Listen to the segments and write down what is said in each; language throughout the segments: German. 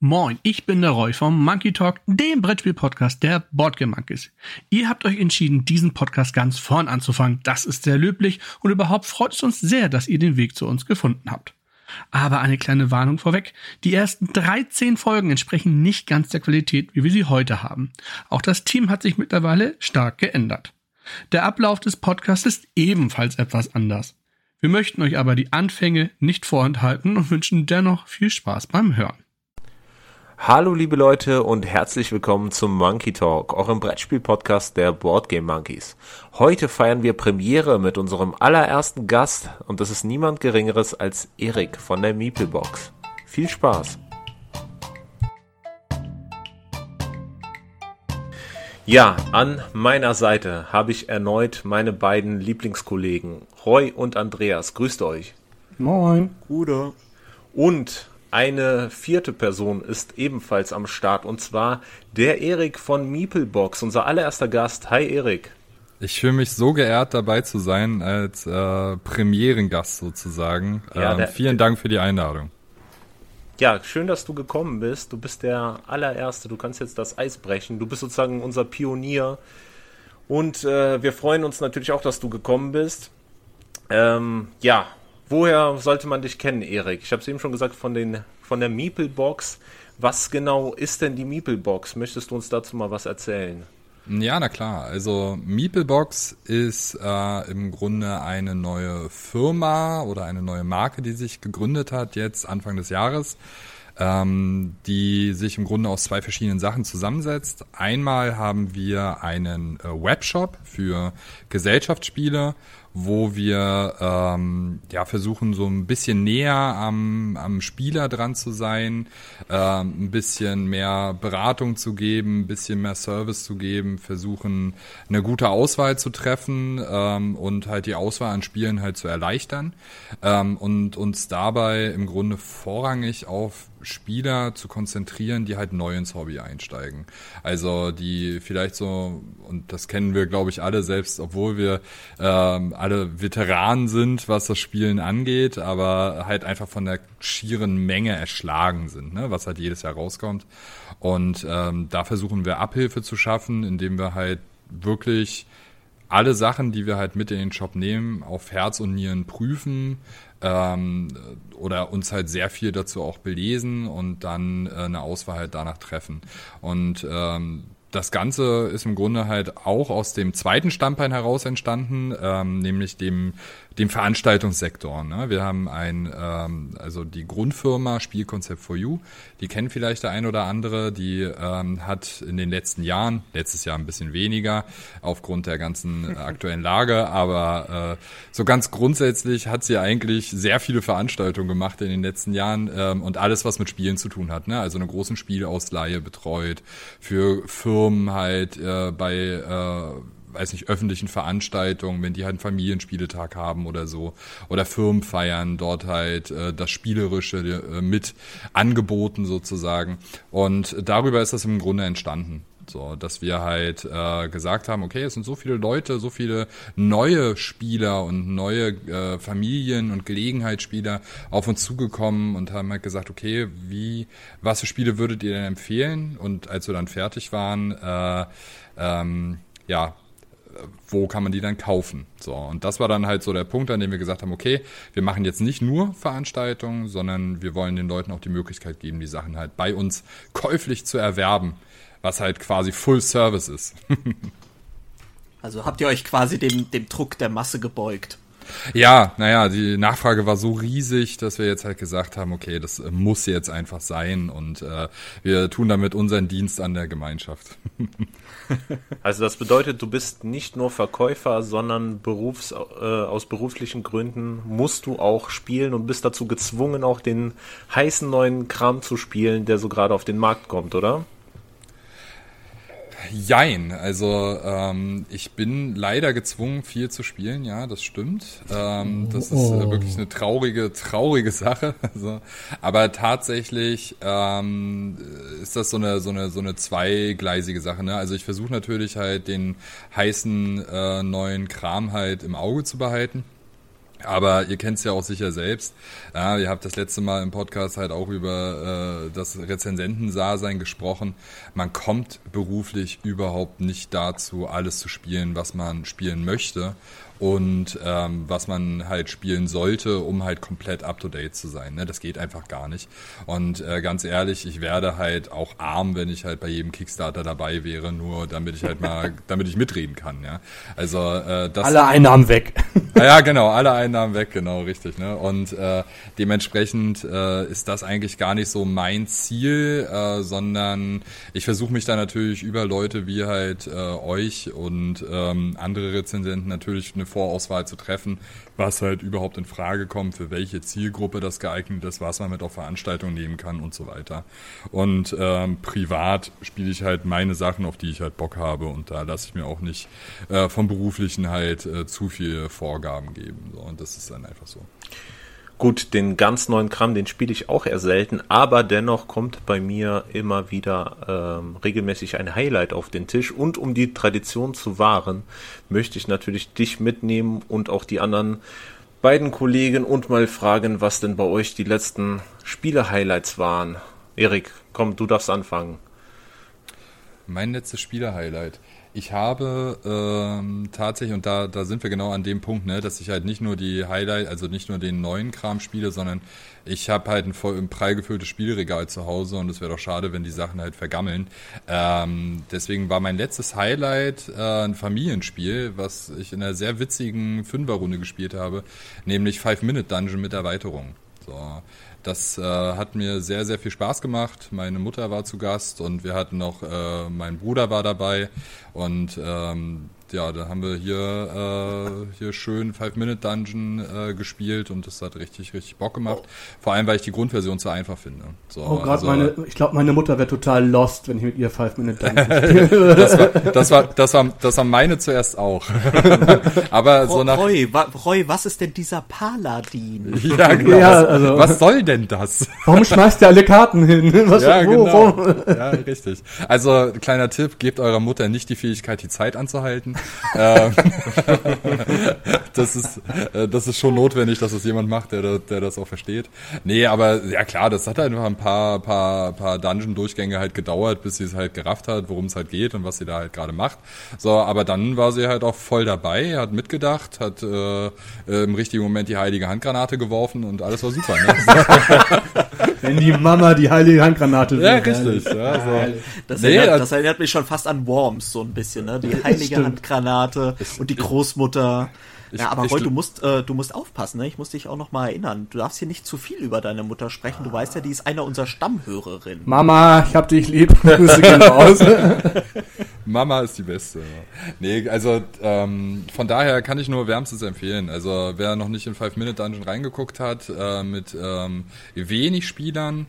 Moin, ich bin der Roy vom Monkey Talk, dem Brettspiel-Podcast der Boardgame Monkeys. Ihr habt euch entschieden, diesen Podcast ganz vorn anzufangen. Das ist sehr löblich und überhaupt freut es uns sehr, dass ihr den Weg zu uns gefunden habt. Aber eine kleine Warnung vorweg. Die ersten 13 Folgen entsprechen nicht ganz der Qualität, wie wir sie heute haben. Auch das Team hat sich mittlerweile stark geändert. Der Ablauf des Podcasts ist ebenfalls etwas anders. Wir möchten euch aber die Anfänge nicht vorenthalten und wünschen dennoch viel Spaß beim Hören. Hallo liebe Leute und herzlich willkommen zum Monkey Talk, eurem Brettspiel-Podcast der Boardgame Monkeys. Heute feiern wir Premiere mit unserem allerersten Gast und das ist niemand Geringeres als Erik von der Meeplebox. Viel Spaß! Ja, an meiner Seite habe ich erneut meine beiden Lieblingskollegen Roy und Andreas. Grüßt euch. Moin. Gute. Und eine vierte Person ist ebenfalls am Start und zwar der Erik von Meeplebox, unser allererster Gast. Hi Erik. Ich fühle mich so geehrt dabei zu sein als äh, Premierengast sozusagen. Ja, ähm, vielen Dank für die Einladung. Ja, schön, dass du gekommen bist. Du bist der allererste. Du kannst jetzt das Eis brechen. Du bist sozusagen unser Pionier. Und äh, wir freuen uns natürlich auch, dass du gekommen bist. Ähm, ja, Woher sollte man dich kennen, Erik? Ich habe es eben schon gesagt von, den, von der Meeple-Box. Was genau ist denn die Meeple-Box? Möchtest du uns dazu mal was erzählen? Ja, na klar. Also Meeplebox ist äh, im Grunde eine neue Firma oder eine neue Marke, die sich gegründet hat jetzt Anfang des Jahres, ähm, die sich im Grunde aus zwei verschiedenen Sachen zusammensetzt. Einmal haben wir einen äh, Webshop für Gesellschaftsspiele wo wir ähm, ja versuchen so ein bisschen näher am, am Spieler dran zu sein, ähm, ein bisschen mehr Beratung zu geben, ein bisschen mehr Service zu geben, versuchen eine gute Auswahl zu treffen ähm, und halt die Auswahl an Spielen halt zu erleichtern ähm, und uns dabei im Grunde vorrangig auf Spieler zu konzentrieren, die halt neu ins Hobby einsteigen. Also die vielleicht so, und das kennen wir, glaube ich, alle, selbst obwohl wir ähm, alle Veteranen sind, was das Spielen angeht, aber halt einfach von der schieren Menge erschlagen sind, ne? was halt jedes Jahr rauskommt. Und ähm, da versuchen wir Abhilfe zu schaffen, indem wir halt wirklich alle Sachen, die wir halt mit in den Shop nehmen, auf Herz und Nieren prüfen, ähm, oder uns halt sehr viel dazu auch belesen und dann äh, eine Auswahl halt danach treffen. Und ähm, das Ganze ist im Grunde halt auch aus dem zweiten Standbein heraus entstanden, ähm, nämlich dem dem Veranstaltungssektor. Ne? Wir haben ein, ähm, also die Grundfirma Spielkonzept for You, die kennen vielleicht der ein oder andere, die ähm, hat in den letzten Jahren, letztes Jahr ein bisschen weniger, aufgrund der ganzen aktuellen Lage, aber äh, so ganz grundsätzlich hat sie eigentlich sehr viele Veranstaltungen gemacht in den letzten Jahren ähm, und alles, was mit Spielen zu tun hat. Ne? Also eine großen Spielausleihe betreut, für Firmen halt äh, bei äh, weiß nicht, öffentlichen Veranstaltungen, wenn die halt einen Familienspieletag haben oder so, oder Firmenfeiern, dort halt äh, das Spielerische äh, mit angeboten sozusagen. Und darüber ist das im Grunde entstanden. So, dass wir halt äh, gesagt haben, okay, es sind so viele Leute, so viele neue Spieler und neue äh, Familien und Gelegenheitsspieler auf uns zugekommen und haben halt gesagt, okay, wie, was für Spiele würdet ihr denn empfehlen? Und als wir dann fertig waren, äh, ähm, ja, wo kann man die dann kaufen? So, und das war dann halt so der Punkt, an dem wir gesagt haben, okay, wir machen jetzt nicht nur Veranstaltungen, sondern wir wollen den Leuten auch die Möglichkeit geben, die Sachen halt bei uns käuflich zu erwerben, was halt quasi Full Service ist. also habt ihr euch quasi dem, dem Druck der Masse gebeugt? Ja, naja, die Nachfrage war so riesig, dass wir jetzt halt gesagt haben, okay, das äh, muss jetzt einfach sein und äh, wir tun damit unseren Dienst an der Gemeinschaft. Also das bedeutet, du bist nicht nur Verkäufer, sondern berufs, äh, aus beruflichen Gründen musst du auch spielen und bist dazu gezwungen, auch den heißen neuen Kram zu spielen, der so gerade auf den Markt kommt, oder? Jein, also ähm, ich bin leider gezwungen, viel zu spielen, ja, das stimmt. Ähm, das ist äh, oh. wirklich eine traurige, traurige Sache. Also, aber tatsächlich ähm, ist das so eine, so eine, so eine zweigleisige Sache. Ne? Also ich versuche natürlich halt den heißen äh, neuen Kram halt im Auge zu behalten Aber ihr kennt es ja auch sicher selbst. Ja, ihr habt das letzte Mal im Podcast halt auch über äh, das Rezensentensasein gesprochen. Man kommt beruflich überhaupt nicht dazu, alles zu spielen, was man spielen möchte und ähm, was man halt spielen sollte, um halt komplett up-to-date zu sein. Ne? Das geht einfach gar nicht. Und äh, ganz ehrlich, ich werde halt auch arm, wenn ich halt bei jedem Kickstarter dabei wäre, nur damit ich halt mal, damit ich mitreden kann. Ja? Also äh, das alle Einnahmen weg. ja, genau, alle Einnahmen weg, genau, richtig. Ne? Und äh, dementsprechend äh, ist das eigentlich gar nicht so mein Ziel, äh, sondern ich versuche mich da natürlich über Leute wie halt äh, euch und ähm, andere Rezensenten natürlich eine Vorauswahl zu treffen, was halt überhaupt in Frage kommt, für welche Zielgruppe das geeignet ist, was man mit auf Veranstaltungen nehmen kann und so weiter. Und ähm, privat spiele ich halt meine Sachen, auf die ich halt Bock habe und da lasse ich mir auch nicht äh, vom Beruflichen halt äh, zu viele Vorgaben geben. So, und das ist dann einfach so. Gut, den ganz neuen Kram, den spiele ich auch eher selten, aber dennoch kommt bei mir immer wieder ähm, regelmäßig ein Highlight auf den Tisch. Und um die Tradition zu wahren, möchte ich natürlich dich mitnehmen und auch die anderen beiden Kollegen und mal fragen, was denn bei euch die letzten Spiele-Highlights waren. Erik, komm, du darfst anfangen. Mein letztes Spiele-Highlight. Ich habe ähm, tatsächlich, und da, da sind wir genau an dem Punkt, ne, dass ich halt nicht nur die Highlight, also nicht nur den neuen Kram spiele, sondern ich habe halt ein voll ein prall gefülltes Spielregal zu Hause und es wäre doch schade, wenn die Sachen halt vergammeln. Ähm, deswegen war mein letztes Highlight äh, ein Familienspiel, was ich in einer sehr witzigen Fünferrunde gespielt habe, nämlich Five Minute Dungeon mit Erweiterung. So. Das äh, hat mir sehr, sehr viel Spaß gemacht. Meine Mutter war zu Gast und wir hatten noch, äh, mein Bruder war dabei und ähm, ja, da haben wir hier, äh, hier schön Five-Minute-Dungeon äh, gespielt und das hat richtig, richtig Bock gemacht. Vor allem, weil ich die Grundversion zu einfach finde. So, oh Gott, also, meine, ich glaube, meine Mutter wäre total lost, wenn ich mit ihr Five-Minute-Dungeon spiele. das, war, das, war, das, war, das war meine zuerst auch. Aber Roy, so nach... Roy, wa, Roy, was ist denn dieser Paladin? ja, genau. Ja, also, was soll denn das? Warum schmeißt ihr alle Karten hin? Was, ja, wo, genau. Wo? Ja, richtig. Also, kleiner Tipp, gebt eurer Mutter nicht die Fähigkeit, die Zeit anzuhalten. Ähm, das, ist, äh, das ist schon notwendig, dass es jemand macht, der, der das auch versteht. Nee, aber ja klar, das hat halt einfach ein paar, paar, paar Dungeon-Durchgänge halt gedauert, bis sie es halt gerafft hat, worum es halt geht und was sie da halt gerade macht. So, aber dann war sie halt auch voll dabei, hat mitgedacht, hat äh, im richtigen Moment die heilige Handgranate geworfen und alles war super. Ne? Wenn die Mama die heilige Handgranate Ja, richtig. Ja, so. das, nee, erinnert, das erinnert mich schon fast an Worms so ein bisschen, ne? Die heilige Handgranate und die Großmutter. Ich, ja, aber Roy, du musst, äh, du musst aufpassen, ne? Ich muss dich auch noch mal erinnern. Du darfst hier nicht zu viel über deine Mutter sprechen. Du weißt ja, die ist einer unserer Stammhörerinnen. Mama, ich hab dich lieb. Grüße gehen raus. Mama ist die Beste. Nee, also ähm, von daher kann ich nur wärmstens empfehlen. Also wer noch nicht in Five Minute Dungeon reingeguckt hat, äh, mit ähm, wenig Spielern,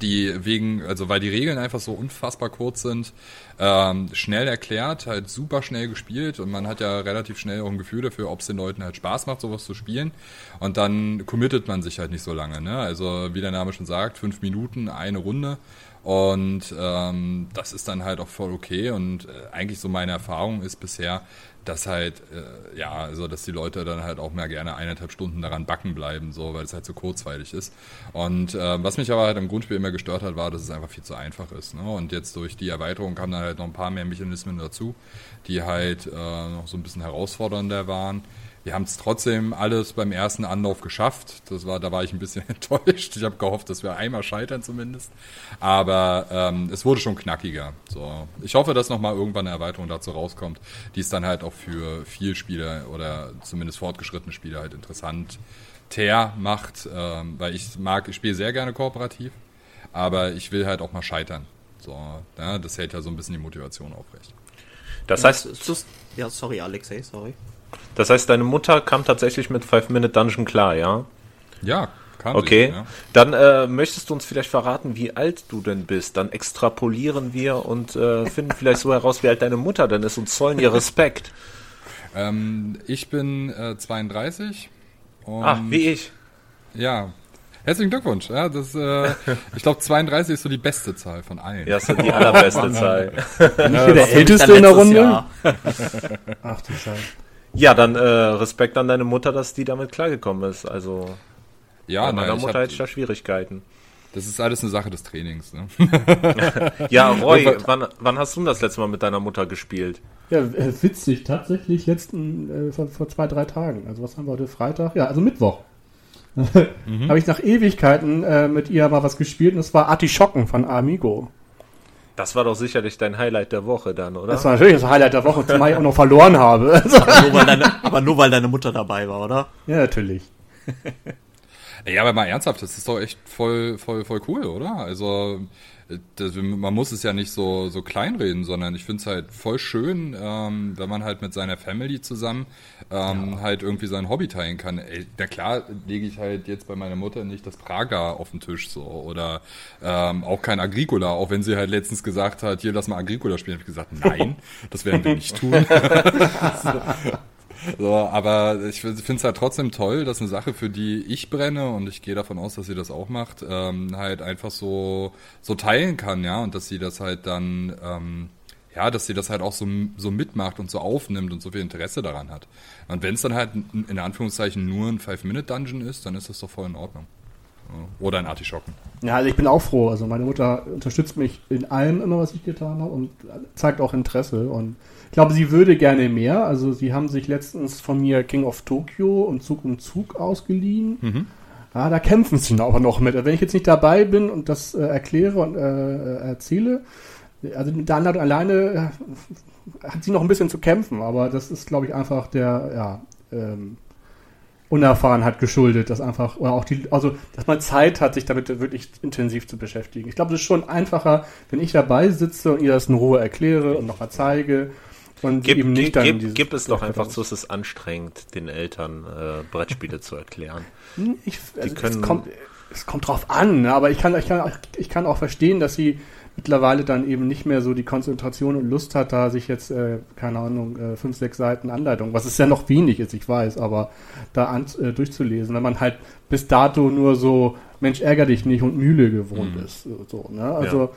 die wegen, also weil die Regeln einfach so unfassbar kurz sind, ähm, schnell erklärt, halt super schnell gespielt und man hat ja relativ schnell auch ein Gefühl dafür, ob es den Leuten halt Spaß macht, sowas zu spielen. Und dann committet man sich halt nicht so lange. Ne? Also wie der Name schon sagt, fünf Minuten, eine Runde. Und ähm, das ist dann halt auch voll okay. Und äh, eigentlich so meine Erfahrung ist bisher, dass halt, äh, ja, also dass die Leute dann halt auch mehr gerne eineinhalb Stunden daran backen bleiben, so, weil es halt so kurzweilig ist. Und äh, was mich aber halt im Grundspiel immer gestört hat, war, dass es einfach viel zu einfach ist. Ne? Und jetzt durch die Erweiterung kamen dann halt noch ein paar mehr Mechanismen dazu, die halt äh, noch so ein bisschen herausfordernder waren. Wir haben es trotzdem alles beim ersten Anlauf geschafft. Das war, da war ich ein bisschen enttäuscht. Ich habe gehofft, dass wir einmal scheitern zumindest. Aber ähm, es wurde schon knackiger. So, ich hoffe, dass nochmal irgendwann eine Erweiterung dazu rauskommt, die es dann halt auch für viel Spieler oder zumindest fortgeschrittene Spieler halt interessant ter macht, ähm, weil ich mag, ich spiele sehr gerne kooperativ, aber ich will halt auch mal scheitern. So, ja, das hält ja so ein bisschen die Motivation aufrecht. Das heißt, ja, sorry, Alexei, sorry. Das heißt, deine Mutter kam tatsächlich mit Five Minute Dungeon klar, ja? Ja, kam Okay, sie, ja. dann äh, möchtest du uns vielleicht verraten, wie alt du denn bist? Dann extrapolieren wir und äh, finden vielleicht so heraus, wie alt deine Mutter denn ist und zollen ihr Respekt. Ähm, ich bin äh, 32. ah, wie ich. Ja, Herzlichen Glückwunsch. Ja, das, äh, ich glaube, 32 ist so die beste Zahl von allen. Ja, ist die allerbeste Zahl. Bin ich hier der Älteste in der Runde? Ach du Scheiße. Ja, dann äh, Respekt an deine Mutter, dass die damit klargekommen ist. Also ja, bei meiner Mutter hätte ich da Schwierigkeiten. Das ist alles eine Sache des Trainings. Ne? ja, Roy, wann, wann, hast du das letzte Mal mit deiner Mutter gespielt? Ja, äh, witzig, tatsächlich letzten, äh, vor, vor, zwei, drei Tagen. Also was haben wir heute? Freitag? Ja, also Mittwoch. mhm. Habe ich nach Ewigkeiten äh, mit ihr mal was gespielt und das war Artischocken von Amigo. Das war doch sicherlich dein Highlight der Woche dann, oder? Das war natürlich das Highlight der Woche, zumal ich auch noch verloren habe. aber, nur, deine, aber nur weil deine Mutter dabei war, oder? Ja, natürlich. Ja, aber mal ernsthaft, das ist doch echt voll, voll, voll cool, oder? Also das, man muss es ja nicht so, so kleinreden, sondern ich finde es halt voll schön, ähm, wenn man halt mit seiner Family zusammen ähm, ja. halt irgendwie sein Hobby teilen kann. Ey, na klar lege ich halt jetzt bei meiner Mutter nicht das Praga auf den Tisch so oder ähm, auch kein Agricola, auch wenn sie halt letztens gesagt hat, hier lass mal Agricola spielen, habe ich gesagt, nein, das werden wir nicht tun. So, aber ich finde es halt trotzdem toll, dass eine Sache, für die ich brenne und ich gehe davon aus, dass sie das auch macht, ähm, halt einfach so, so teilen kann, ja, und dass sie das halt dann, ähm, ja, dass sie das halt auch so, so mitmacht und so aufnimmt und so viel Interesse daran hat. Und wenn es dann halt in Anführungszeichen nur ein Five-Minute-Dungeon ist, dann ist das doch voll in Ordnung. Oder ein Artischocken. Ja, also ich bin auch froh. Also meine Mutter unterstützt mich in allem immer, was ich getan habe und zeigt auch Interesse und ich glaube, sie würde gerne mehr. Also sie haben sich letztens von mir King of Tokyo und Zug um Zug ausgeliehen. Mhm. Ja, da kämpfen sie aber noch mit. Wenn ich jetzt nicht dabei bin und das äh, erkläre und äh, erzähle, also da alleine äh, hat sie noch ein bisschen zu kämpfen, aber das ist, glaube ich, einfach der, ja, ähm, Unerfahrenheit geschuldet, dass einfach, oder auch die, also, dass man Zeit hat, sich damit wirklich intensiv zu beschäftigen. Ich glaube, es ist schon einfacher, wenn ich dabei sitze und ihr das in Ruhe erkläre und nochmal zeige und gib, eben nicht dann gib, gib es doch einfach zu, es ist anstrengend, den Eltern äh, Brettspiele zu erklären. Hm, ich, also können, es, kommt, es kommt drauf an, ne? aber ich kann, ich, kann, ich kann auch verstehen, dass sie mittlerweile dann eben nicht mehr so die Konzentration und Lust hat, da sich jetzt, äh, keine Ahnung, äh, fünf, sechs Seiten Anleitung, was es ja noch wenig ist, ich weiß, aber da an, äh, durchzulesen, wenn man halt bis dato nur so Mensch ärger dich nicht und Mühle gewohnt mhm. ist. So, ne? Also ja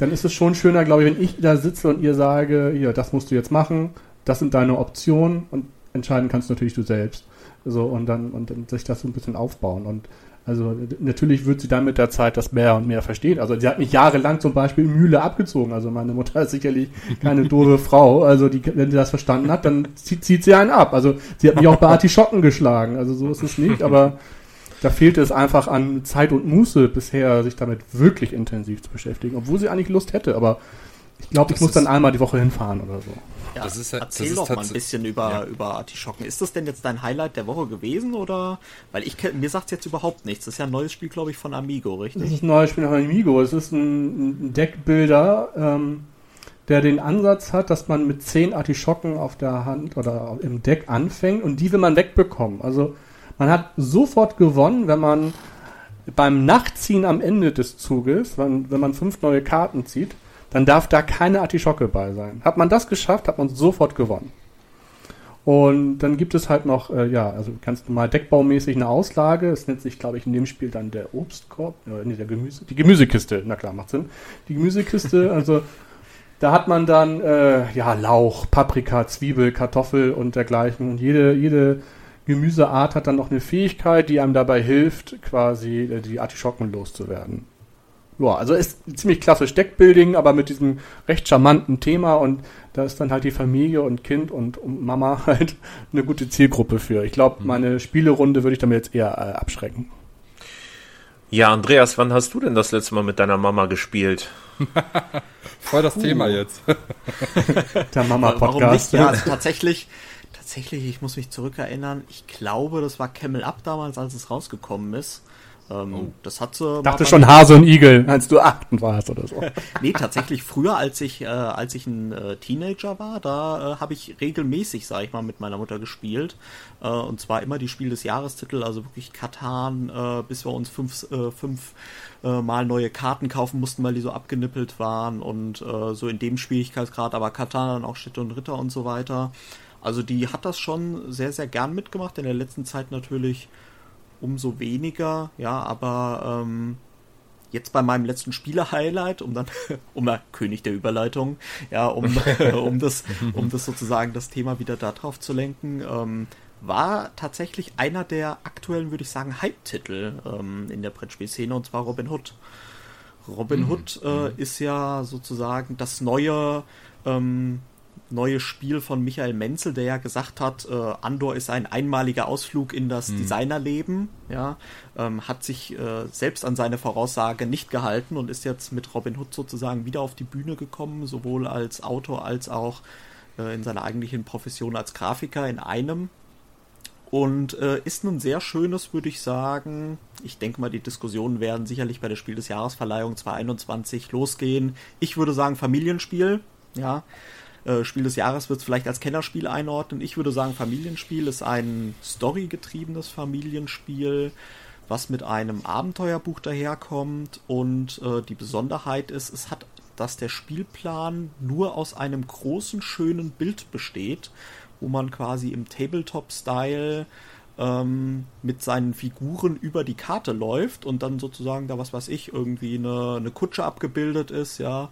dann ist es schon schöner, glaube ich, wenn ich da sitze und ihr sage, hier, das musst du jetzt machen, das sind deine Optionen und entscheiden kannst natürlich du selbst. So, und dann, und dann sich das so ein bisschen aufbauen. Und also natürlich wird sie dann mit der Zeit das mehr und mehr verstehen. Also sie hat mich jahrelang zum Beispiel Mühle abgezogen. Also meine Mutter ist sicherlich keine doofe Frau. Also die, wenn sie das verstanden hat, dann zieht, zieht sie einen ab. Also sie hat mich auch bei Artischocken geschlagen. Also so ist es nicht, aber da fehlte es einfach an Zeit und Muße bisher, sich damit wirklich intensiv zu beschäftigen, obwohl sie eigentlich Lust hätte, aber ich glaube, ich muss dann einmal die Woche hinfahren oder so. Ja, das ist, erzähl das doch mal ein bisschen über, ja. über Artischocken. Ist das denn jetzt dein Highlight der Woche gewesen oder? Weil ich mir sagt jetzt überhaupt nichts. Das ist ja ein neues Spiel, glaube ich, von Amigo, richtig? Das ist ein neues Spiel von Amigo. Es ist ein, ein Deckbilder, ähm, der den Ansatz hat, dass man mit zehn Artischocken auf der Hand oder im Deck anfängt und die will man wegbekommen. Also man hat sofort gewonnen, wenn man beim Nachziehen am Ende des Zuges, wenn, wenn man fünf neue Karten zieht, dann darf da keine Artischocke bei sein. Hat man das geschafft, hat man sofort gewonnen. Und dann gibt es halt noch, äh, ja, also kannst du mal deckbaumäßig eine Auslage. Es nennt sich, glaube ich, in dem Spiel dann der Obstkorb, äh, nee, der Gemüse, die Gemüsekiste. Na klar, macht Sinn. Die Gemüsekiste, also da hat man dann, äh, ja, Lauch, Paprika, Zwiebel, Kartoffel und dergleichen. Und jede, jede Gemüseart hat dann noch eine Fähigkeit, die einem dabei hilft, quasi äh, die Artischocken loszuwerden. Ja, also ist ziemlich klassisch Deckbuilding, aber mit diesem recht charmanten Thema und da ist dann halt die Familie und Kind und Mama halt eine gute Zielgruppe für. Ich glaube, mhm. meine Spielerunde würde ich damit jetzt eher äh, abschrecken. Ja, Andreas, wann hast du denn das letzte Mal mit deiner Mama gespielt? Voll das uh. Thema jetzt. Der Mama-Podcast. Ja, also tatsächlich, tatsächlich, ich muss mich zurückerinnern, ich glaube, das war Camel Up damals, als es rausgekommen ist. Ähm, oh. Das hat so. Dachte schon Hase und Igel, als du achten warst oder so. nee, tatsächlich früher, als ich, äh, als ich ein äh, Teenager war, da äh, habe ich regelmäßig, sag ich mal, mit meiner Mutter gespielt. Äh, und zwar immer die Spiel des Jahrestitel, also wirklich Katan, äh, bis wir uns fünf, äh, fünf mal neue Karten kaufen mussten, weil die so abgenippelt waren und so in dem Schwierigkeitsgrad, aber Katan dann auch Städte und Ritter und so weiter. Also die hat das schon sehr, sehr gern mitgemacht. In der letzten Zeit natürlich umso weniger, ja, aber ähm, jetzt bei meinem letzten Spieler-Highlight, um dann, um na, König der Überleitung, ja, um, um das, um das sozusagen das Thema wieder darauf zu lenken, ähm, war tatsächlich einer der aktuellen, würde ich sagen, Hype-Titel ähm, in der Brettspielszene und zwar Robin Hood. Robin mhm. Hood äh, mhm. ist ja sozusagen das neue ähm, neue Spiel von Michael Menzel, der ja gesagt hat, äh, Andor ist ein einmaliger Ausflug in das mhm. Designerleben, ja, ähm, hat sich äh, selbst an seine Voraussage nicht gehalten und ist jetzt mit Robin Hood sozusagen wieder auf die Bühne gekommen, sowohl als Autor als auch äh, in seiner eigentlichen Profession als Grafiker in einem. Und äh, ist ein sehr schönes, würde ich sagen. Ich denke mal, die Diskussionen werden sicherlich bei der Spiel des Jahresverleihung 2021 losgehen. Ich würde sagen Familienspiel, ja. Äh, Spiel des Jahres wird es vielleicht als Kennerspiel einordnen. Ich würde sagen, Familienspiel ist ein storygetriebenes Familienspiel, was mit einem Abenteuerbuch daherkommt. Und äh, die Besonderheit ist, es hat, dass der Spielplan nur aus einem großen, schönen Bild besteht, wo man quasi im Tabletop-Style ähm, mit seinen Figuren über die Karte läuft und dann sozusagen da was weiß ich irgendwie eine, eine Kutsche abgebildet ist, ja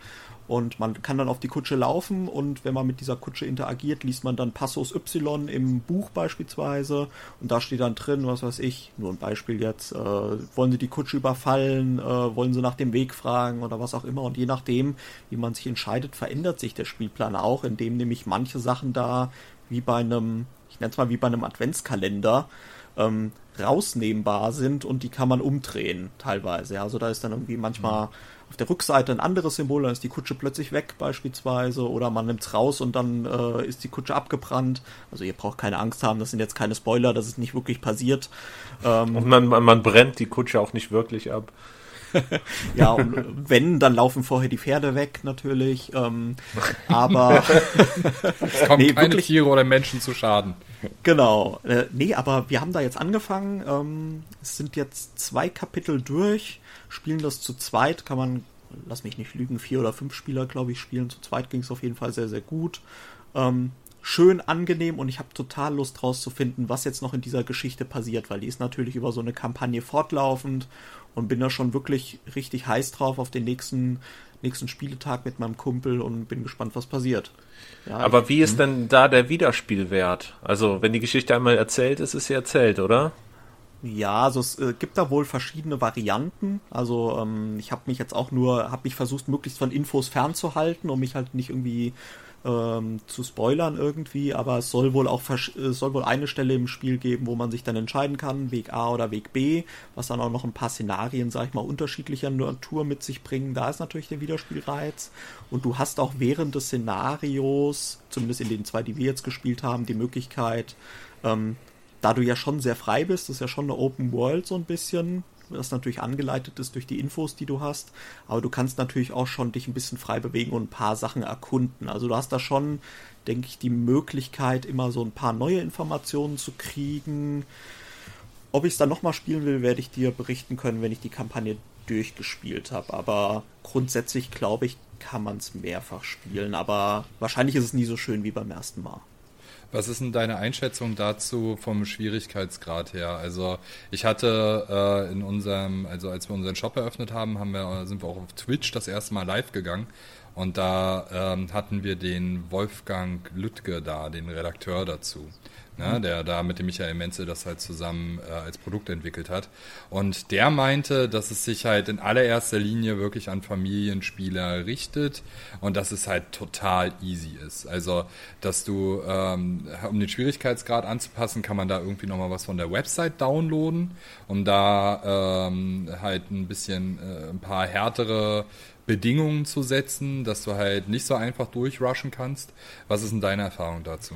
und man kann dann auf die Kutsche laufen und wenn man mit dieser Kutsche interagiert, liest man dann Passus Y im Buch beispielsweise und da steht dann drin, was weiß ich, nur ein Beispiel jetzt, äh, wollen sie die Kutsche überfallen, äh, wollen sie nach dem Weg fragen oder was auch immer. Und je nachdem, wie man sich entscheidet, verändert sich der Spielplan auch, indem nämlich manche Sachen da wie bei einem, ich nenne es mal wie bei einem Adventskalender, ähm, rausnehmbar sind und die kann man umdrehen teilweise. Also da ist dann irgendwie manchmal auf der Rückseite ein anderes Symbol, dann ist die Kutsche plötzlich weg beispielsweise oder man nimmt es raus und dann äh, ist die Kutsche abgebrannt. Also ihr braucht keine Angst haben, das sind jetzt keine Spoiler, das ist nicht wirklich passiert. Ähm, und man, man, man brennt die Kutsche auch nicht wirklich ab. ja, und wenn, dann laufen vorher die Pferde weg natürlich. Ähm, aber es kommen nee, keine wirklich, Tiere oder Menschen zu Schaden. Genau. Äh, nee, aber wir haben da jetzt angefangen. Ähm, es sind jetzt zwei Kapitel durch spielen das zu zweit, kann man, lass mich nicht lügen, vier oder fünf Spieler, glaube ich, spielen. Zu zweit ging es auf jeden Fall sehr, sehr gut. Ähm, schön angenehm und ich habe total Lust rauszufinden, was jetzt noch in dieser Geschichte passiert, weil die ist natürlich über so eine Kampagne fortlaufend und bin da schon wirklich richtig heiß drauf auf den nächsten, nächsten Spieletag mit meinem Kumpel und bin gespannt, was passiert. Ja, Aber wie ist hm. denn da der Wiederspielwert? Also, wenn die Geschichte einmal erzählt ist, ist sie erzählt, oder? Ja, also es äh, gibt da wohl verschiedene Varianten. Also ähm, ich habe mich jetzt auch nur, habe mich versucht, möglichst von Infos fernzuhalten, um mich halt nicht irgendwie ähm, zu spoilern irgendwie. Aber es soll wohl auch es soll wohl eine Stelle im Spiel geben, wo man sich dann entscheiden kann, Weg A oder Weg B, was dann auch noch ein paar Szenarien, sag ich mal, unterschiedlicher Natur mit sich bringen. Da ist natürlich der Wiederspielreiz. Und du hast auch während des Szenarios, zumindest in den zwei, die wir jetzt gespielt haben, die Möglichkeit, ähm, da du ja schon sehr frei bist, das ist ja schon eine Open World so ein bisschen, das natürlich angeleitet ist durch die Infos, die du hast, aber du kannst natürlich auch schon dich ein bisschen frei bewegen und ein paar Sachen erkunden. Also du hast da schon, denke ich, die Möglichkeit, immer so ein paar neue Informationen zu kriegen. Ob ich es dann nochmal spielen will, werde ich dir berichten können, wenn ich die Kampagne durchgespielt habe. Aber grundsätzlich glaube ich, kann man es mehrfach spielen. Aber wahrscheinlich ist es nie so schön wie beim ersten Mal. Was ist denn deine Einschätzung dazu vom Schwierigkeitsgrad her? Also ich hatte äh, in unserem, also als wir unseren Shop eröffnet haben, haben wir, sind wir auch auf Twitch das erste Mal live gegangen und da ähm, hatten wir den Wolfgang Lüttke da, den Redakteur dazu ne, der da mit dem Michael Menzel das halt zusammen äh, als Produkt entwickelt hat. Und der meinte, dass es sich halt in allererster Linie wirklich an Familienspieler richtet und dass es halt total easy ist. Also, dass du, ähm, um den Schwierigkeitsgrad anzupassen, kann man da irgendwie nochmal was von der Website downloaden, um da ähm, halt ein bisschen äh, ein paar härtere Bedingungen zu setzen, dass du halt nicht so einfach durchrushen kannst. Was ist denn deine Erfahrung dazu?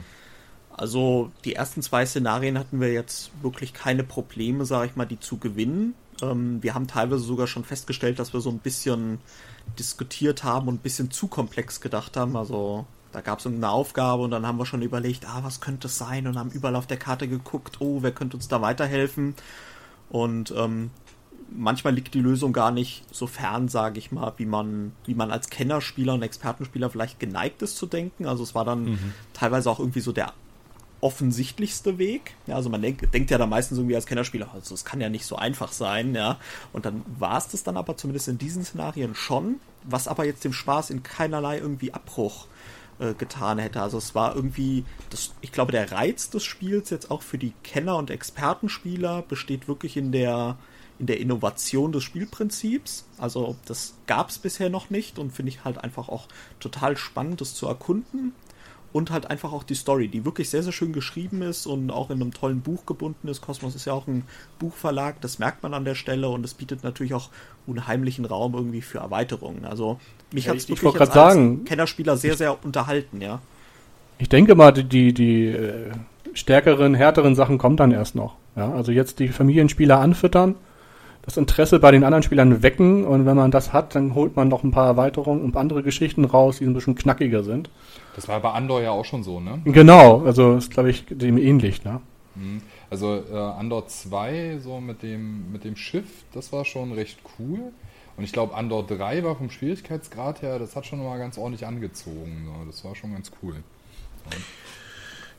Also die ersten zwei Szenarien hatten wir jetzt wirklich keine Probleme, sage ich mal, die zu gewinnen. Ähm, wir haben teilweise sogar schon festgestellt, dass wir so ein bisschen diskutiert haben und ein bisschen zu komplex gedacht haben. Also da gab es eine Aufgabe und dann haben wir schon überlegt, ah, was könnte es sein und haben überall auf der Karte geguckt, oh, wer könnte uns da weiterhelfen. Und ähm, manchmal liegt die Lösung gar nicht so fern, sage ich mal, wie man, wie man als Kennerspieler und Expertenspieler vielleicht geneigt ist zu denken. Also es war dann mhm. teilweise auch irgendwie so der offensichtlichste Weg. Ja, also man denk, denkt ja da meistens irgendwie als Kennerspieler, also es kann ja nicht so einfach sein, ja. Und dann war es das dann aber zumindest in diesen Szenarien schon, was aber jetzt dem Spaß in keinerlei irgendwie Abbruch äh, getan hätte. Also es war irgendwie, das, ich glaube, der Reiz des Spiels jetzt auch für die Kenner- und Expertenspieler besteht wirklich in der in der Innovation des Spielprinzips. Also das gab es bisher noch nicht und finde ich halt einfach auch total spannend, das zu erkunden und halt einfach auch die Story, die wirklich sehr, sehr schön geschrieben ist und auch in einem tollen Buch gebunden ist. Kosmos ist ja auch ein Buchverlag, das merkt man an der Stelle und es bietet natürlich auch unheimlichen Raum irgendwie für Erweiterungen. Also mich ja, hat es wirklich als sagen, Kennerspieler sehr, sehr unterhalten, ja. Ich denke mal, die, die, die äh, stärkeren, härteren Sachen kommen dann erst noch. Ja, also jetzt die Familienspieler anfüttern, das Interesse bei den anderen Spielern wecken und wenn man das hat, dann holt man noch ein paar Erweiterungen und andere Geschichten raus, die ein bisschen knackiger sind. Das war bei Andor ja auch schon so, ne? Genau, also ist glaube ich dem ähnlich, ne? Mhm. Also äh, Andor 2, so mit dem, mit dem Schiff, das war schon recht cool. Und ich glaube, Andor 3 war vom Schwierigkeitsgrad her, das hat schon mal ganz ordentlich angezogen. So. Das war schon ganz cool. Ja.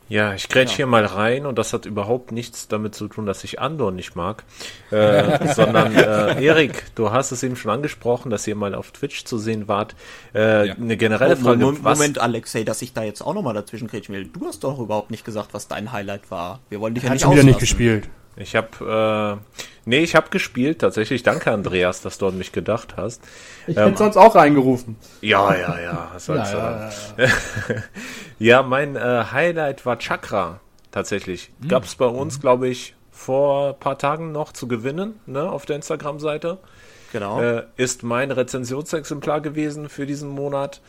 Ja, ich grätsch ja. hier mal rein und das hat überhaupt nichts damit zu tun, dass ich Andor nicht mag, äh, sondern äh, Erik, du hast es eben schon angesprochen, dass ihr mal auf Twitch zu sehen wart. Äh, ja. Eine generelle Frage. Moment, Moment Alexei, dass ich da jetzt auch nochmal dazwischen grätschen will. Du hast doch überhaupt nicht gesagt, was dein Highlight war. Wir wollen dich ja nicht wieder nicht gespielt. Ich habe, äh, nee, ich habe gespielt tatsächlich. Danke, Andreas, dass du an mich gedacht hast. Ich ähm, hätte sonst auch reingerufen. Ja, ja, ja. ja, ja, ja, ja, mein äh, Highlight war Chakra tatsächlich. Hm. Gab es bei uns, glaube ich, vor ein paar Tagen noch zu gewinnen, ne, auf der Instagram-Seite. Genau. Äh, ist mein Rezensionsexemplar gewesen für diesen Monat.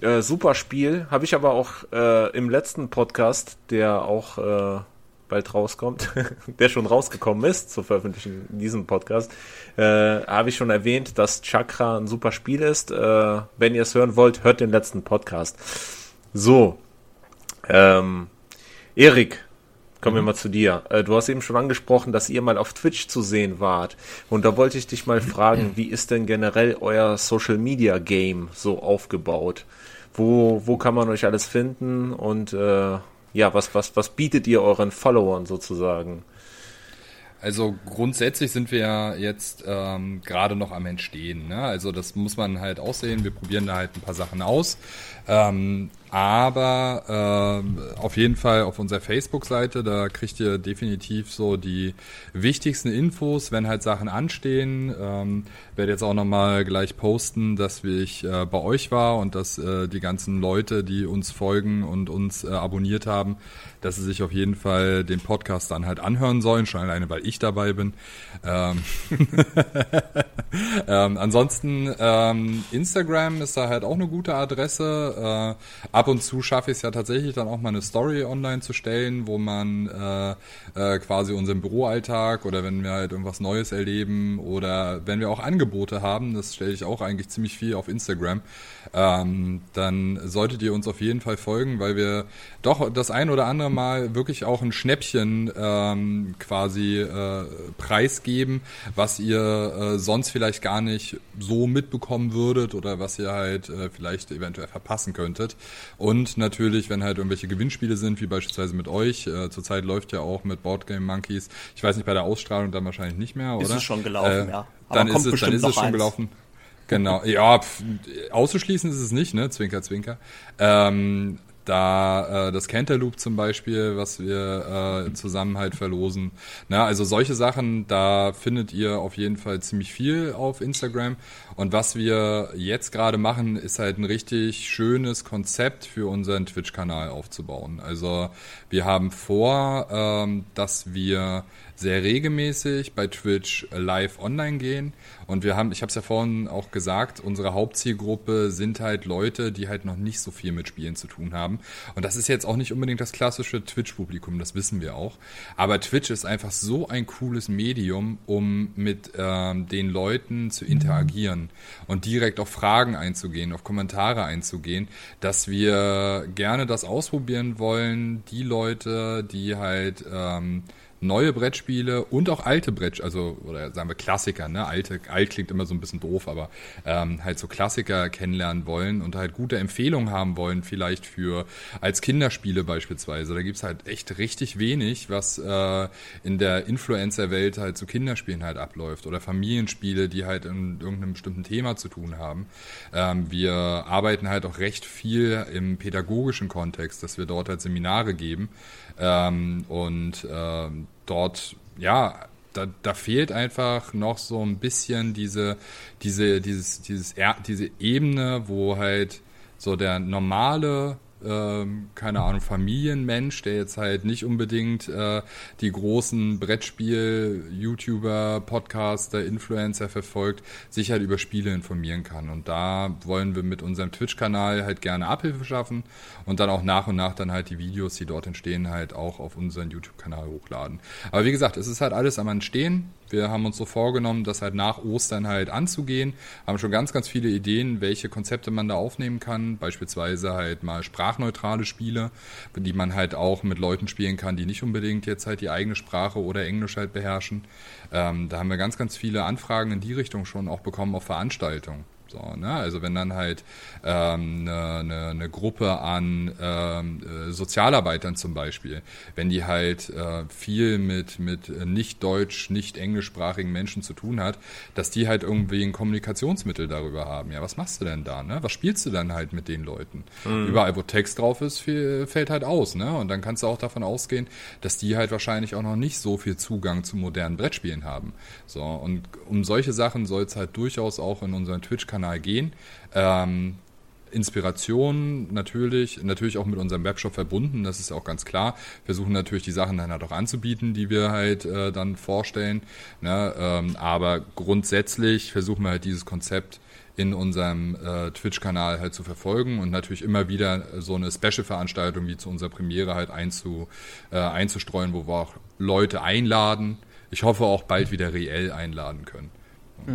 Äh, super Spiel. Habe ich aber auch äh, im letzten Podcast, der auch äh, bald rauskommt, der schon rausgekommen ist zur Veröffentlichung in diesem Podcast, äh, habe ich schon erwähnt, dass Chakra ein super Spiel ist. Äh, wenn ihr es hören wollt, hört den letzten Podcast. So, ähm, Erik, kommen wir mhm. mal zu dir. Äh, du hast eben schon angesprochen, dass ihr mal auf Twitch zu sehen wart. Und da wollte ich dich mal fragen, wie ist denn generell euer Social Media Game so aufgebaut? Wo, wo kann man euch alles finden und äh, ja, was, was, was bietet ihr euren Followern sozusagen? Also grundsätzlich sind wir ja jetzt ähm, gerade noch am Entstehen. Ne? Also das muss man halt aussehen. Wir probieren da halt ein paar Sachen aus. Ähm, aber äh, auf jeden Fall auf unserer Facebook-Seite, da kriegt ihr definitiv so die wichtigsten Infos, wenn halt Sachen anstehen. Ähm, werde jetzt auch nochmal gleich posten, dass ich äh, bei euch war und dass äh, die ganzen Leute, die uns folgen und uns äh, abonniert haben, dass sie sich auf jeden Fall den Podcast dann halt anhören sollen, schon alleine, weil ich dabei bin. Ähm, ähm, ansonsten ähm, Instagram ist da halt auch eine gute Adresse. Äh, ab und zu schaffe ich es ja tatsächlich dann auch mal eine Story online zu stellen, wo man äh, äh, quasi unseren Büroalltag oder wenn wir halt irgendwas Neues erleben oder wenn wir auch Angebote haben, das stelle ich auch eigentlich ziemlich viel auf Instagram, ähm, dann solltet ihr uns auf jeden Fall folgen, weil wir doch das ein oder andere Mal wirklich auch ein Schnäppchen ähm, quasi äh, preisgeben, was ihr äh, sonst vielleicht gar nicht so mitbekommen würdet oder was ihr halt äh, vielleicht eventuell verpassen könntet. Und natürlich, wenn halt irgendwelche Gewinnspiele sind, wie beispielsweise mit euch, äh, zurzeit läuft ja auch mit Boardgame Monkeys, ich weiß nicht, bei der Ausstrahlung dann wahrscheinlich nicht mehr, oder? Ist es schon gelaufen, äh, ja. Aber dann ist es, dann ist es schon eins. gelaufen. Genau, ja, pf, auszuschließen ist es nicht, ne? Zwinker, zwinker. Ähm, da äh, das Cantaloupe zum Beispiel, was wir äh, zusammen halt verlosen. Na, also solche Sachen, da findet ihr auf jeden Fall ziemlich viel auf Instagram. Und was wir jetzt gerade machen, ist halt ein richtig schönes Konzept für unseren Twitch-Kanal aufzubauen. Also wir haben vor, ähm, dass wir sehr regelmäßig bei Twitch live online gehen. Und wir haben, ich habe es ja vorhin auch gesagt, unsere Hauptzielgruppe sind halt Leute, die halt noch nicht so viel mit Spielen zu tun haben. Und das ist jetzt auch nicht unbedingt das klassische Twitch-Publikum, das wissen wir auch. Aber Twitch ist einfach so ein cooles Medium, um mit ähm, den Leuten zu interagieren und direkt auf Fragen einzugehen, auf Kommentare einzugehen, dass wir gerne das ausprobieren wollen, die Leute, die halt ähm, neue Brettspiele und auch alte Brettspiele, also oder sagen wir Klassiker, ne? Alte, alt klingt immer so ein bisschen doof, aber ähm, halt so Klassiker kennenlernen wollen und halt gute Empfehlungen haben wollen, vielleicht für als Kinderspiele beispielsweise. Da gibt's halt echt richtig wenig, was äh, in der Influencer-Welt halt zu Kinderspielen halt abläuft oder Familienspiele, die halt in irgendeinem bestimmten Thema zu tun haben. Ähm, wir arbeiten halt auch recht viel im pädagogischen Kontext, dass wir dort halt Seminare geben ähm, und ähm, dort, ja, da, da fehlt einfach noch so ein bisschen diese, diese, dieses, dieses, diese Ebene, wo halt so der normale ähm, keine Ahnung, Familienmensch, der jetzt halt nicht unbedingt äh, die großen Brettspiel-YouTuber, Podcaster, Influencer verfolgt, sich halt über Spiele informieren kann. Und da wollen wir mit unserem Twitch-Kanal halt gerne Abhilfe schaffen und dann auch nach und nach dann halt die Videos, die dort entstehen, halt auch auf unseren YouTube-Kanal hochladen. Aber wie gesagt, es ist halt alles am Entstehen. Wir haben uns so vorgenommen, das halt nach Ostern halt anzugehen, haben schon ganz, ganz viele Ideen, welche Konzepte man da aufnehmen kann. Beispielsweise halt mal sprachneutrale Spiele, die man halt auch mit Leuten spielen kann, die nicht unbedingt jetzt halt die eigene Sprache oder Englisch halt beherrschen. Ähm, da haben wir ganz, ganz viele Anfragen in die Richtung schon auch bekommen auf Veranstaltungen. So, ne? Also wenn dann halt ähm, eine, ne, eine Gruppe an ähm, äh, Sozialarbeitern zum Beispiel, wenn die halt äh, viel mit, mit nicht deutsch, nicht englischsprachigen Menschen zu tun hat, dass die halt irgendwie ein Kommunikationsmittel darüber haben. Ja, was machst du denn da? Ne? Was spielst du dann halt mit den Leuten? Mhm. Überall, wo Text drauf ist, fällt halt aus. Ne? Und dann kannst du auch davon ausgehen, dass die halt wahrscheinlich auch noch nicht so viel Zugang zu modernen Brettspielen haben. So, und um solche Sachen soll es halt durchaus auch in unseren Twitch-Kanal Kanal gehen. Ähm, Inspiration natürlich, natürlich auch mit unserem Webshop verbunden, das ist auch ganz klar. Versuchen natürlich die Sachen dann halt auch anzubieten, die wir halt äh, dann vorstellen. Ne? Ähm, aber grundsätzlich versuchen wir halt dieses Konzept in unserem äh, Twitch-Kanal halt zu verfolgen und natürlich immer wieder so eine Special-Veranstaltung wie zu unserer Premiere halt einzu, äh, einzustreuen, wo wir auch Leute einladen. Ich hoffe auch bald wieder reell einladen können.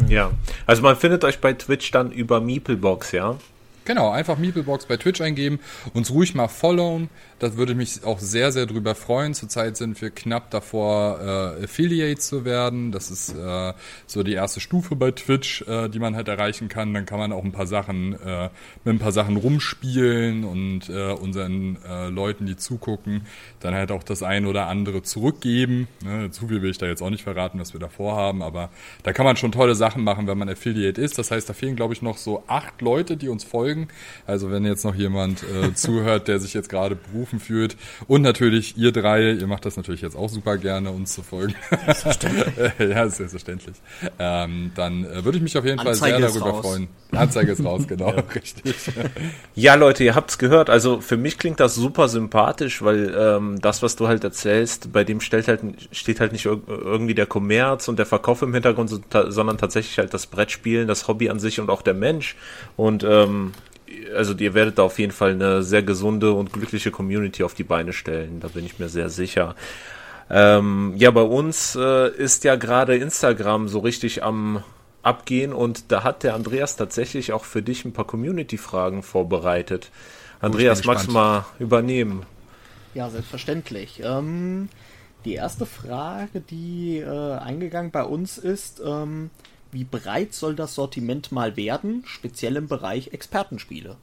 Ja, also man findet euch bei Twitch dann über Meeplebox, ja? Genau, einfach Meeplebox bei Twitch eingeben, uns ruhig mal followen. Das würde mich auch sehr, sehr drüber freuen. Zurzeit sind wir knapp davor, äh, Affiliate zu werden. Das ist äh, so die erste Stufe bei Twitch, äh, die man halt erreichen kann. Dann kann man auch ein paar Sachen äh, mit ein paar Sachen rumspielen und äh, unseren äh, Leuten, die zugucken, dann halt auch das ein oder andere zurückgeben. Ne, zu viel will ich da jetzt auch nicht verraten, was wir da vorhaben, aber da kann man schon tolle Sachen machen, wenn man Affiliate ist. Das heißt, da fehlen, glaube ich, noch so acht Leute, die uns folgen. Also wenn jetzt noch jemand äh, zuhört, der sich jetzt gerade beruft, berufen fühlt. Und natürlich ihr drei, ihr macht das natürlich jetzt auch super gerne, uns zu folgen. Selbstverständlich. ja, selbstverständlich. Ähm, dann äh, würde ich mich auf jeden Anzeige Fall sehr darüber raus. freuen. Anzeige ist raus, genau, ja. richtig. Ja, Leute, ihr habt's gehört. Also für mich klingt das super sympathisch, weil ähm, das, was du halt erzählst, bei dem stellt halt, steht halt nicht irgendwie der Kommerz und der Verkauf im Hintergrund, sondern tatsächlich halt das Brettspielen, das Hobby an sich und auch der Mensch. Und ähm, also ihr werdet da auf jeden Fall eine sehr gesunde und glückliche Community auf die Beine stellen, da bin ich mir sehr sicher. Ähm, ja, bei uns äh, ist ja gerade Instagram so richtig am abgehen und da hat der Andreas tatsächlich auch für dich ein paar Community-Fragen vorbereitet. Andreas, magst du mal übernehmen? Ja, selbstverständlich. Ähm, die erste Frage, die äh, eingegangen bei uns ist, ähm, wie breit soll das Sortiment mal werden, speziell im Bereich Expertenspiele?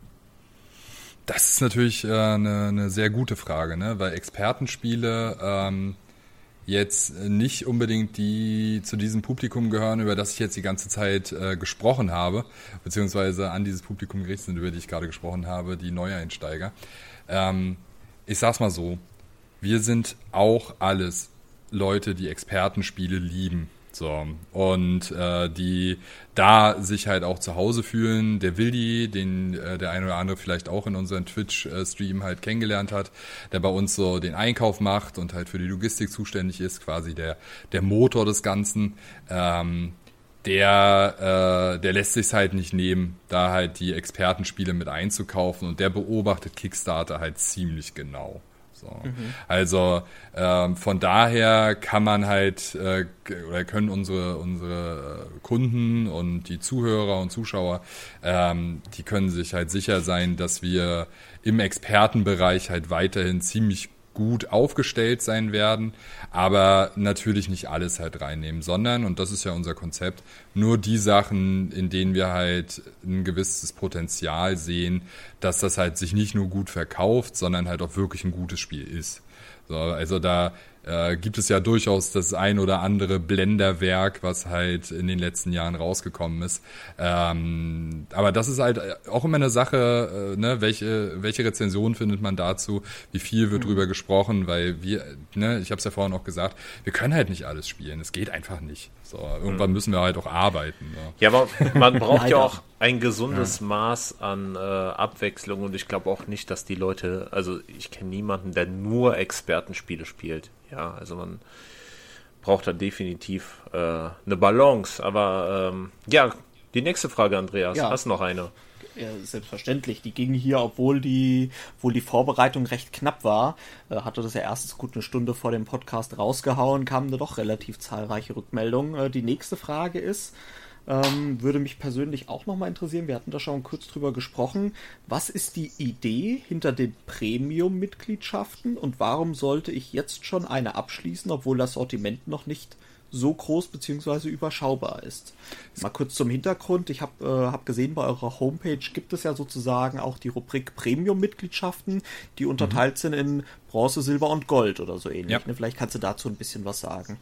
Das ist natürlich äh, eine, sehr gute Frage, ne? weil Expertenspiele ähm, jetzt nicht unbedingt die zu diesem Publikum gehören, über das ich jetzt die ganze Zeit äh, gesprochen habe, beziehungsweise an dieses Publikum gerichtet sind, über die ich gerade gesprochen habe, die Neueinsteiger. Ähm, ich sag's mal so, wir sind auch alles Leute, die Expertenspiele lieben. So, und äh, die da sich halt auch zu Hause fühlen. Der Wildi, den äh, der eine oder andere vielleicht auch in unserem Twitch-Stream halt kennengelernt hat, der bei uns so den Einkauf macht und halt für die Logistik zuständig ist, quasi der, der Motor des Ganzen. Ähm, der, äh, der lässt sich halt nicht nehmen, da halt die Expertenspiele mit einzukaufen und der beobachtet Kickstarter halt ziemlich genau. So. Mhm. Also ähm, von daher kann man halt äh, oder können unsere unsere Kunden und die Zuhörer und Zuschauer, ähm, die können sich halt sicher sein, dass wir im Expertenbereich halt weiterhin ziemlich gut aufgestellt sein werden, aber natürlich nicht alles halt reinnehmen, sondern, und das ist ja unser Konzept, nur die Sachen, in denen wir halt ein gewisses Potenzial sehen, dass das halt sich nicht nur gut verkauft, sondern halt auch wirklich ein gutes Spiel ist. So, also da äh, gibt es ja durchaus das ein oder andere Blenderwerk, was halt in den letzten Jahren rausgekommen ist. Ähm, aber das ist halt auch immer eine Sache, äh, ne, welche, welche Rezension findet man dazu, wie viel wird mhm. drüber gesprochen, weil wir, ne, ich habe es ja vorhin auch gesagt, wir können halt nicht alles spielen. Es geht einfach nicht. So, irgendwann mhm. müssen wir halt auch arbeiten. Ne? Ja, aber man braucht ja auch ein gesundes ja. Maß an äh, Abwechslung und ich glaube auch nicht, dass die Leute, also ich kenne niemanden, der nur Expertenspiele spielt. Ja, also man braucht da definitiv äh, eine Balance. Aber ähm, ja, die nächste Frage, Andreas, ja. hast noch eine? Ja, selbstverständlich. Die ging hier, obwohl die, obwohl die Vorbereitung recht knapp war, äh, hatte das ja erst gut eine Stunde vor dem Podcast rausgehauen, kamen da doch relativ zahlreiche Rückmeldungen. Äh, die nächste Frage ist, ähm, würde mich persönlich auch nochmal interessieren. Wir hatten da schon kurz drüber gesprochen. Was ist die Idee hinter den Premium-Mitgliedschaften und warum sollte ich jetzt schon eine abschließen, obwohl das Sortiment noch nicht so groß bzw. überschaubar ist. Mal kurz zum Hintergrund. Ich habe äh, hab gesehen, bei eurer Homepage gibt es ja sozusagen auch die Rubrik Premium-Mitgliedschaften, die unterteilt mhm. sind in Bronze, Silber und Gold oder so ähnlich. Ja. Ne? Vielleicht kannst du dazu ein bisschen was sagen.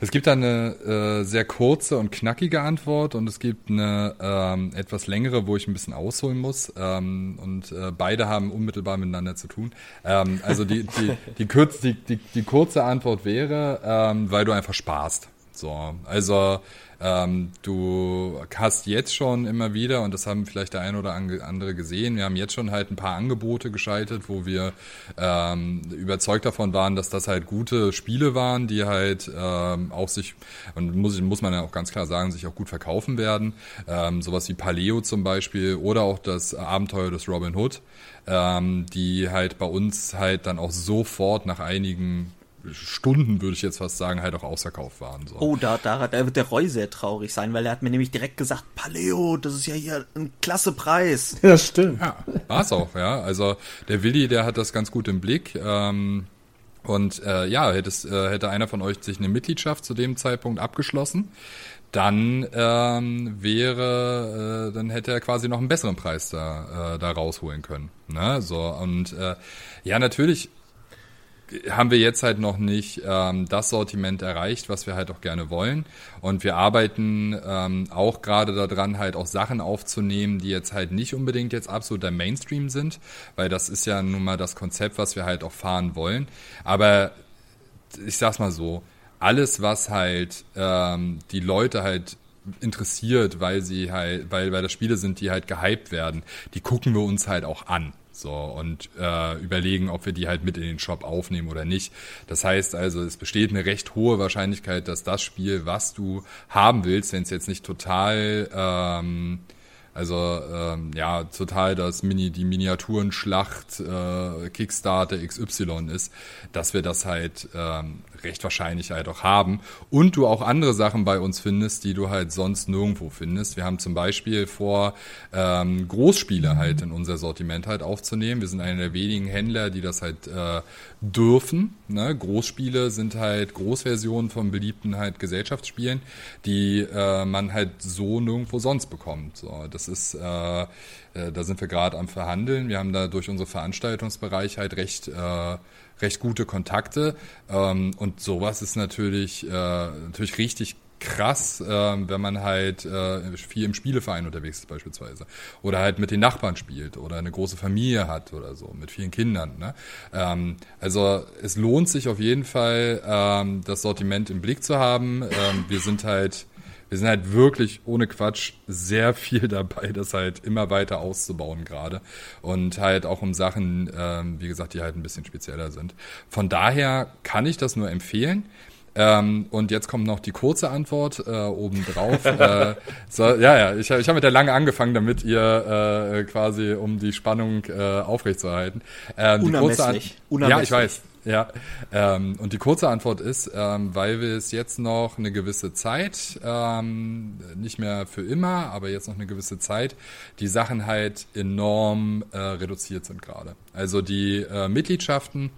Es gibt eine äh, sehr kurze und knackige Antwort und es gibt eine ähm, etwas längere, wo ich ein bisschen ausholen muss. Ähm, und äh, beide haben unmittelbar miteinander zu tun. Ähm, also die, die, die, kürz, die, die, die kurze Antwort wäre, ähm, weil du einfach sparst. So, also ähm, du hast jetzt schon immer wieder, und das haben vielleicht der eine oder andere gesehen, wir haben jetzt schon halt ein paar Angebote geschaltet, wo wir ähm, überzeugt davon waren, dass das halt gute Spiele waren, die halt ähm, auch sich, und muss, muss man ja auch ganz klar sagen, sich auch gut verkaufen werden. Ähm, sowas wie Paleo zum Beispiel oder auch das Abenteuer des Robin Hood, ähm, die halt bei uns halt dann auch sofort nach einigen Stunden, würde ich jetzt fast sagen, halt auch ausverkauft waren. So. Oh, da, da, da wird der Roy sehr traurig sein, weil er hat mir nämlich direkt gesagt, Paleo, das ist ja hier ein klasse Preis. Ja, stimmt. Ja, war es auch, ja. Also der Willi, der hat das ganz gut im Blick. Ähm, und äh, ja, hätte, es, äh, hätte einer von euch sich eine Mitgliedschaft zu dem Zeitpunkt abgeschlossen, dann ähm, wäre, äh, dann hätte er quasi noch einen besseren Preis da, äh, da rausholen können. Ne? So, und äh, ja, natürlich haben wir jetzt halt noch nicht ähm, das Sortiment erreicht, was wir halt auch gerne wollen. Und wir arbeiten ähm, auch gerade daran, halt auch Sachen aufzunehmen, die jetzt halt nicht unbedingt jetzt absoluter Mainstream sind, weil das ist ja nun mal das Konzept, was wir halt auch fahren wollen. Aber ich sag's mal so, alles, was halt ähm, die Leute halt interessiert, weil sie halt, weil, weil das Spiele sind, die halt gehypt werden, die gucken wir uns halt auch an. So, und äh, überlegen, ob wir die halt mit in den Shop aufnehmen oder nicht. Das heißt also, es besteht eine recht hohe Wahrscheinlichkeit, dass das Spiel, was du haben willst, wenn es jetzt nicht total ähm, also ähm, ja, total das Mini, die Miniaturenschlacht äh, Kickstarter XY ist, dass wir das halt ähm, recht wahrscheinlich halt auch haben. Und du auch andere Sachen bei uns findest, die du halt sonst nirgendwo findest. Wir haben zum Beispiel vor, ähm, Großspiele halt in unser Sortiment halt aufzunehmen. Wir sind einer der wenigen Händler, die das halt äh, dürfen. Ne? Großspiele sind halt Großversionen von beliebten halt Gesellschaftsspielen, die äh, man halt so nirgendwo sonst bekommt. So, das ist, äh, äh, da sind wir gerade am Verhandeln. Wir haben da durch unsere Veranstaltungsbereich halt recht äh, recht gute Kontakte. Ähm, und sowas ist natürlich, äh, natürlich richtig krass, äh, wenn man halt äh, viel im Spieleverein unterwegs ist beispielsweise. Oder halt mit den Nachbarn spielt oder eine große Familie hat oder so, mit vielen Kindern. Ne? Ähm, also es lohnt sich auf jeden Fall, ähm, das Sortiment im Blick zu haben. Ähm, wir sind halt wir sind halt wirklich ohne Quatsch sehr viel dabei, das halt immer weiter auszubauen gerade. Und halt auch um Sachen, ähm, wie gesagt, die halt ein bisschen spezieller sind. Von daher kann ich das nur empfehlen. Ähm, und jetzt kommt noch die kurze Antwort äh, obendrauf. äh, so, ja, ja, ich, ich habe mit der lange angefangen, damit ihr äh, quasi, um die Spannung äh, aufrechtzuerhalten. Ähm, Unermesslich. Die kurze An ja, ich weiß. Ja, ähm, und die kurze Antwort ist, ähm, weil wir es jetzt noch eine gewisse Zeit, ähm, nicht mehr für immer, aber jetzt noch eine gewisse Zeit, die Sachen halt enorm äh, reduziert sind gerade. Also die äh, Mitgliedschaften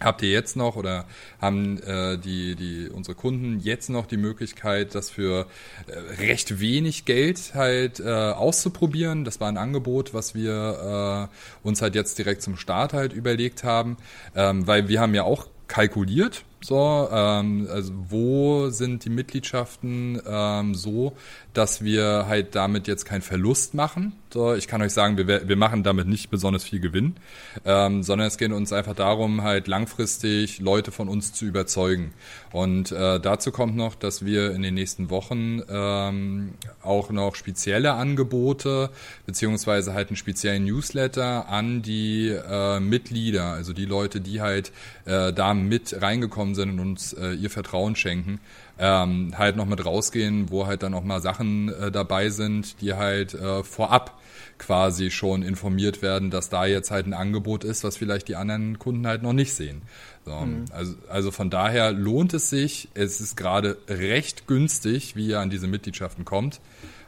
habt ihr jetzt noch oder haben äh, die, die unsere Kunden jetzt noch die Möglichkeit, das für äh, recht wenig Geld halt äh, auszuprobieren. Das war ein Angebot, was wir äh, uns halt jetzt direkt zum Start halt überlegt haben, ähm, weil wir haben ja auch kalkuliert, so, ähm, also wo sind die Mitgliedschaften ähm, so, dass wir halt damit jetzt keinen Verlust machen. So, ich kann euch sagen, wir, wir machen damit nicht besonders viel Gewinn, ähm, sondern es geht uns einfach darum, halt langfristig Leute von uns zu überzeugen. Und äh, dazu kommt noch, dass wir in den nächsten Wochen ähm, auch noch spezielle Angebote beziehungsweise halt einen speziellen Newsletter an die äh, Mitglieder, also die Leute, die halt äh, da mit reingekommen sind und uns äh, ihr Vertrauen schenken, ähm, halt noch mit rausgehen, wo halt dann auch mal Sachen äh, dabei sind, die halt äh, vorab quasi schon informiert werden, dass da jetzt halt ein Angebot ist, was vielleicht die anderen Kunden halt noch nicht sehen. So, mhm. also, also von daher lohnt es sich. Es ist gerade recht günstig, wie ihr an diese Mitgliedschaften kommt.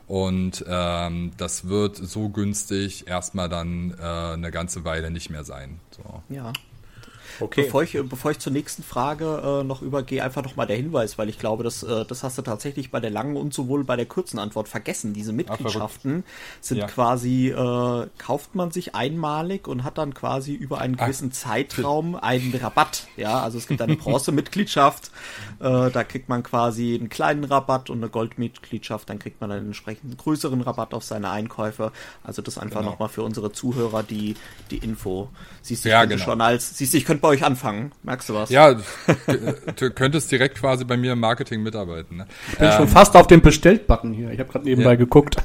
Und ähm, das wird so günstig erstmal dann äh, eine ganze Weile nicht mehr sein. So. Ja, Okay. Bevor ich, bevor ich zur nächsten Frage äh, noch übergehe, einfach noch mal der Hinweis, weil ich glaube, das, äh, das hast du tatsächlich bei der langen und sowohl bei der kurzen Antwort vergessen. Diese Mitgliedschaften Ach, sind ja. quasi, äh, kauft man sich einmalig und hat dann quasi über einen gewissen Ach. Zeitraum einen Rabatt. Ja, also es gibt eine Bronze-Mitgliedschaft, äh, da kriegt man quasi einen kleinen Rabatt und eine Goldmitgliedschaft, dann kriegt man einen entsprechend größeren Rabatt auf seine Einkäufe. Also das einfach genau. nochmal für unsere Zuhörer die, die Info. Siehst du, ja, genau. schon als, siehst du, ich könnte bei euch anfangen. Merkst du was? Ja, du könntest direkt quasi bei mir im Marketing mitarbeiten. Ne? Ich bin ähm, schon fast auf dem Bestellt-Button hier. Ich habe gerade nebenbei ja. geguckt.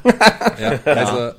Ja, also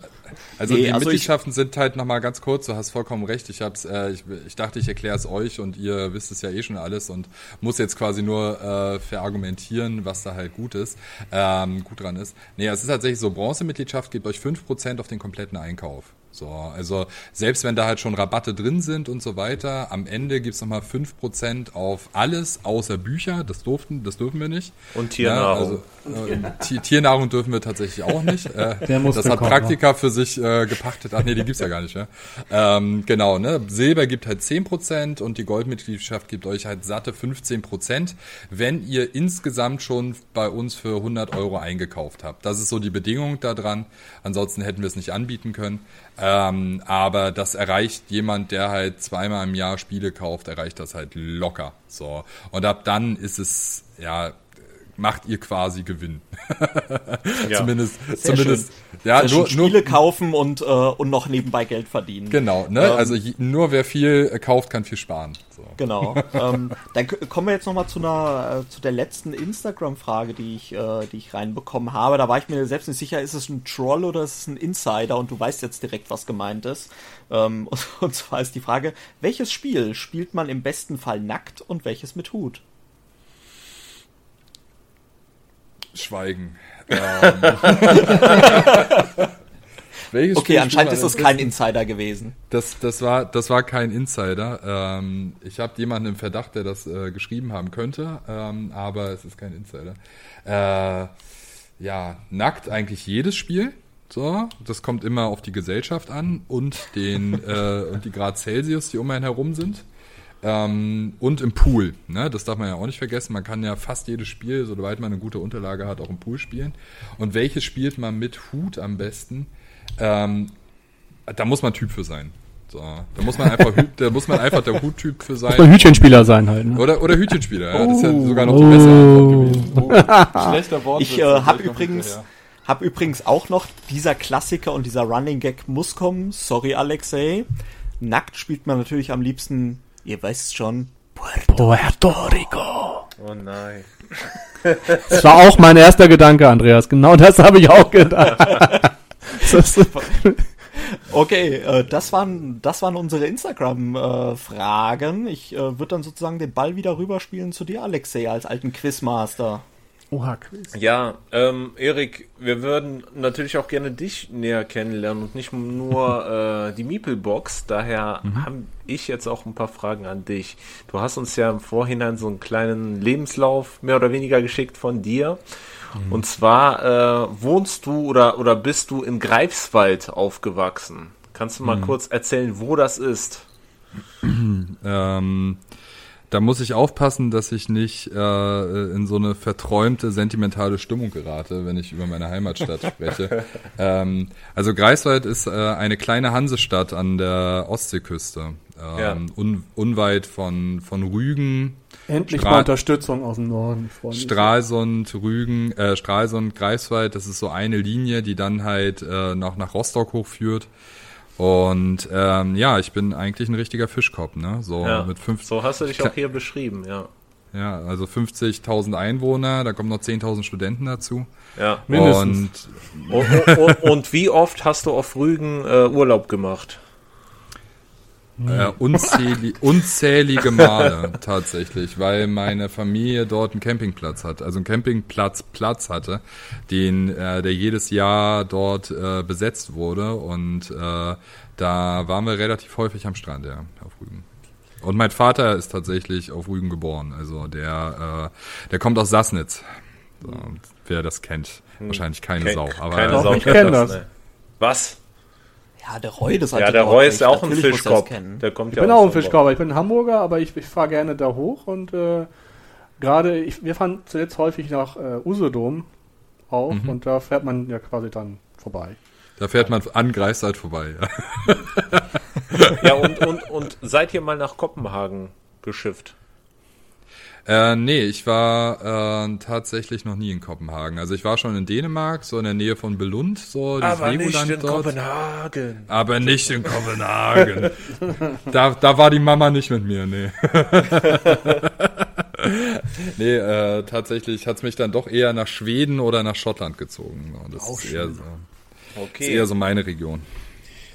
also nee, die also Mitgliedschaften sind halt nochmal ganz kurz, du hast vollkommen recht. Ich hab's, äh, ich, ich dachte, ich erkläre es euch und ihr wisst es ja eh schon alles und muss jetzt quasi nur äh, verargumentieren, was da halt gut ist, ähm, gut dran ist. Nee, es ist tatsächlich so, Bronzemitgliedschaft gibt euch fünf Prozent auf den kompletten Einkauf. So, also selbst wenn da halt schon Rabatte drin sind und so weiter, am Ende gibt's nochmal fünf Prozent auf alles außer Bücher. Das durften, das dürfen wir nicht. Und Tiernahrung. Ja, also, äh, Tiernahrung dürfen wir tatsächlich auch nicht. Äh, das hat Praktika für sich äh, gepachtet. Ach nee, die gibt's ja gar nicht, ja. Ähm, genau, ne? Silber gibt halt zehn Prozent und die Goldmitgliedschaft gibt euch halt satte 15 Prozent, wenn ihr insgesamt schon bei uns für 100 Euro eingekauft habt. Das ist so die Bedingung daran. Ansonsten hätten wir es nicht anbieten können. Ähm, aber das erreicht jemand, der halt zweimal im Jahr Spiele kauft, erreicht das halt locker. So. Und ab dann ist es, ja, macht ihr quasi Gewinn. ja. zumindest, Sehr zumindest, schön. ja, Sehr nur, Spiele nur, kaufen und, äh, und noch nebenbei Geld verdienen. Genau, ne? Ähm, also nur wer viel äh, kauft, kann viel sparen. So. Genau. ähm, dann kommen wir jetzt nochmal zu einer, äh, zu der letzten Instagram-Frage, die ich, äh, die ich reinbekommen habe. Da war ich mir selbst nicht sicher, ist es ein Troll oder ist es ein Insider? Und du weißt jetzt direkt, was gemeint ist. Ähm, und, und zwar ist die Frage, welches Spiel spielt man im besten Fall nackt und welches mit Hut? Schweigen. Ähm. okay, anscheinend ist das kein Insider gewesen. Das, das, war, das war kein Insider. Ähm, ich habe jemanden im Verdacht, der das äh, geschrieben haben könnte, ähm, aber es ist kein Insider. Äh, ja, nackt eigentlich jedes Spiel. So, das kommt immer auf die Gesellschaft an und den äh, und die Grad Celsius, die um einen herum sind. Ähm, und im Pool. Ne? Das darf man ja auch nicht vergessen. Man kann ja fast jedes Spiel, sobald man eine gute Unterlage hat, auch im Pool spielen. Und welches spielt man mit Hut am besten? Ähm, da muss man Typ für sein. So, da muss man einfach, da muss man einfach der Huttyp für sein. Muss man Hütchenspieler sein halt. Ne? Oder, oder Hütchenspieler, ja. Das ist ja oh. sogar noch die bessere Antwort gewesen. Oh. Schlechter Wort. Ich äh, habe übrigens, hab übrigens auch noch dieser Klassiker und dieser Running Gag muss kommen. Sorry, Alexei. Nackt spielt man natürlich am liebsten Ihr weißt schon, Puerto, Puerto Rico. Oh nein. Das war auch mein erster Gedanke, Andreas. Genau das habe ich auch gedacht. okay, äh, das waren, das waren unsere Instagram-Fragen. ich äh, würde dann sozusagen den Ball wieder rüberspielen zu dir, Alexei, als alten Quizmaster. Oha-Quiz. Ja, ähm, Erik, wir würden natürlich auch gerne dich näher kennenlernen und nicht nur äh, die Meeple-Box. Daher mhm. habe ich jetzt auch ein paar Fragen an dich. Du hast uns ja im Vorhinein so einen kleinen Lebenslauf mehr oder weniger geschickt von dir. Mhm. Und zwar äh, wohnst du oder, oder bist du in Greifswald aufgewachsen? Kannst du mal mhm. kurz erzählen, wo das ist? ähm, da muss ich aufpassen, dass ich nicht äh, in so eine verträumte, sentimentale Stimmung gerate, wenn ich über meine Heimatstadt spreche. ähm, also Greifswald ist äh, eine kleine Hansestadt an der Ostseeküste, ähm, ja. un, unweit von, von Rügen. Endlich Stra mal Unterstützung aus dem Norden. Stralsund, Rügen, äh, Stralsund, Greifswald, das ist so eine Linie, die dann halt äh, noch nach Rostock hochführt. Und ähm, ja, ich bin eigentlich ein richtiger Fischkopf, ne? So ja, mit fünf, So hast du dich auch hier beschrieben, ja. Ja, also 50.000 Einwohner, da kommen noch 10.000 Studenten dazu. Ja, mindestens. Und, und, und, und, wie oft hast du auf Rügen äh, Urlaub gemacht? Äh, unzählig, unzählige Male tatsächlich, weil meine Familie dort einen Campingplatz hat, also einen Campingplatz Platz hatte, den äh, der jedes Jahr dort äh, besetzt wurde und äh, da waren wir relativ häufig am Strand, ja, auf Rügen. Und mein Vater ist tatsächlich auf Rügen geboren, also der äh, der kommt aus Sassnitz. So, wer das kennt, hm. wahrscheinlich keine Sau, aber keine Sau, ich kenne das. Was? Ja, der Roy, das hat Ja, der Roy ist ja auch ein Fischkopf. Der kommt ich ja bin auch ein Fischkopf. Ich bin ein Hamburger, aber ich, ich fahre gerne da hoch und äh, gerade, wir fahren zuletzt häufig nach äh, Usedom auf mhm. und da fährt man ja quasi dann vorbei. Da fährt man an Greifswald vorbei. Ja, ja und, und, und seid ihr mal nach Kopenhagen geschifft? Äh, nee, ich war äh, tatsächlich noch nie in Kopenhagen. Also ich war schon in Dänemark, so in der Nähe von Belund, so das Aber Legoland nicht in dort. Kopenhagen. Aber nicht in Kopenhagen. da, da war die Mama nicht mit mir, nee. nee, äh, tatsächlich hat's mich dann doch eher nach Schweden oder nach Schottland gezogen. Das Auch ist eher so, okay. ist eher so meine Region.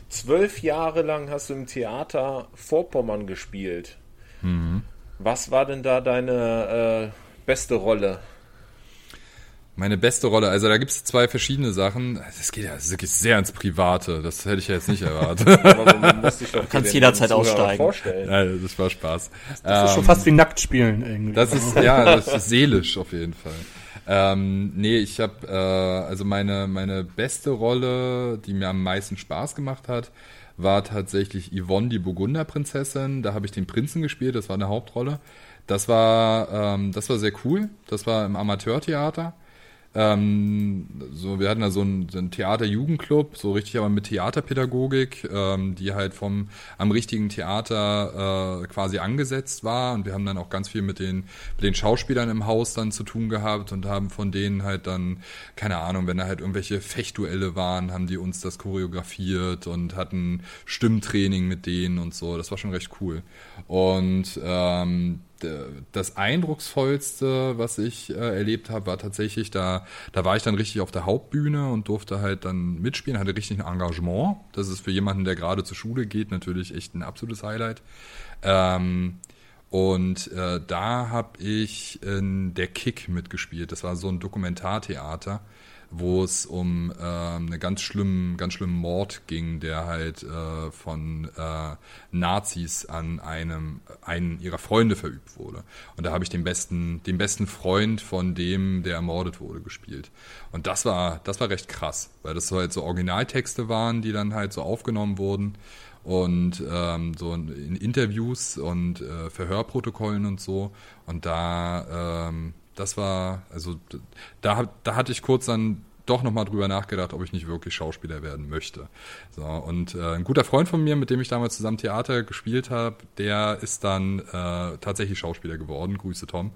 Zwölf Jahre lang hast du im Theater Vorpommern gespielt. Mhm. Was war denn da deine äh, beste Rolle? Meine beste Rolle, also da gibt es zwei verschiedene Sachen. Das geht ja wirklich sehr ins Private. Das hätte ich ja jetzt nicht erwartet. du kannst jederzeit aussteigen. Vorstellen. Ja, das war Spaß. Das ähm, ist schon fast wie nackt spielen irgendwie. Das ist ja, das ist seelisch auf jeden Fall. Ähm, nee, ich habe äh, also meine meine beste Rolle, die mir am meisten Spaß gemacht hat, war tatsächlich Yvonne, die Burgunderprinzessin. Da habe ich den Prinzen gespielt, das war eine Hauptrolle. Das war, ähm, das war sehr cool. Das war im Amateurtheater. Ähm, so, wir hatten da so einen, so einen Theater-Jugendclub, so richtig aber mit Theaterpädagogik, ähm, die halt vom am richtigen Theater äh, quasi angesetzt war. Und wir haben dann auch ganz viel mit den, mit den Schauspielern im Haus dann zu tun gehabt und haben von denen halt dann, keine Ahnung, wenn da halt irgendwelche Fechtduelle waren, haben die uns das choreografiert und hatten Stimmtraining mit denen und so. Das war schon recht cool. Und ähm, das eindrucksvollste, was ich äh, erlebt habe, war tatsächlich, da, da war ich dann richtig auf der Hauptbühne und durfte halt dann mitspielen, hatte richtig ein Engagement. Das ist für jemanden, der gerade zur Schule geht, natürlich echt ein absolutes Highlight. Ähm, und äh, da habe ich in der Kick mitgespielt. Das war so ein Dokumentartheater wo es um äh, einen ganz schlimmen, ganz schlimmen Mord ging, der halt äh, von äh, Nazis an einem einen ihrer Freunde verübt wurde. Und da habe ich den besten, den besten Freund von dem, der ermordet wurde, gespielt. Und das war, das war recht krass, weil das halt so Originaltexte waren, die dann halt so aufgenommen wurden und ähm, so in Interviews und äh, Verhörprotokollen und so. Und da ähm, das war, also da, da hatte ich kurz dann doch nochmal drüber nachgedacht, ob ich nicht wirklich Schauspieler werden möchte. So, und äh, ein guter Freund von mir, mit dem ich damals zusammen Theater gespielt habe, der ist dann äh, tatsächlich Schauspieler geworden. Grüße Tom.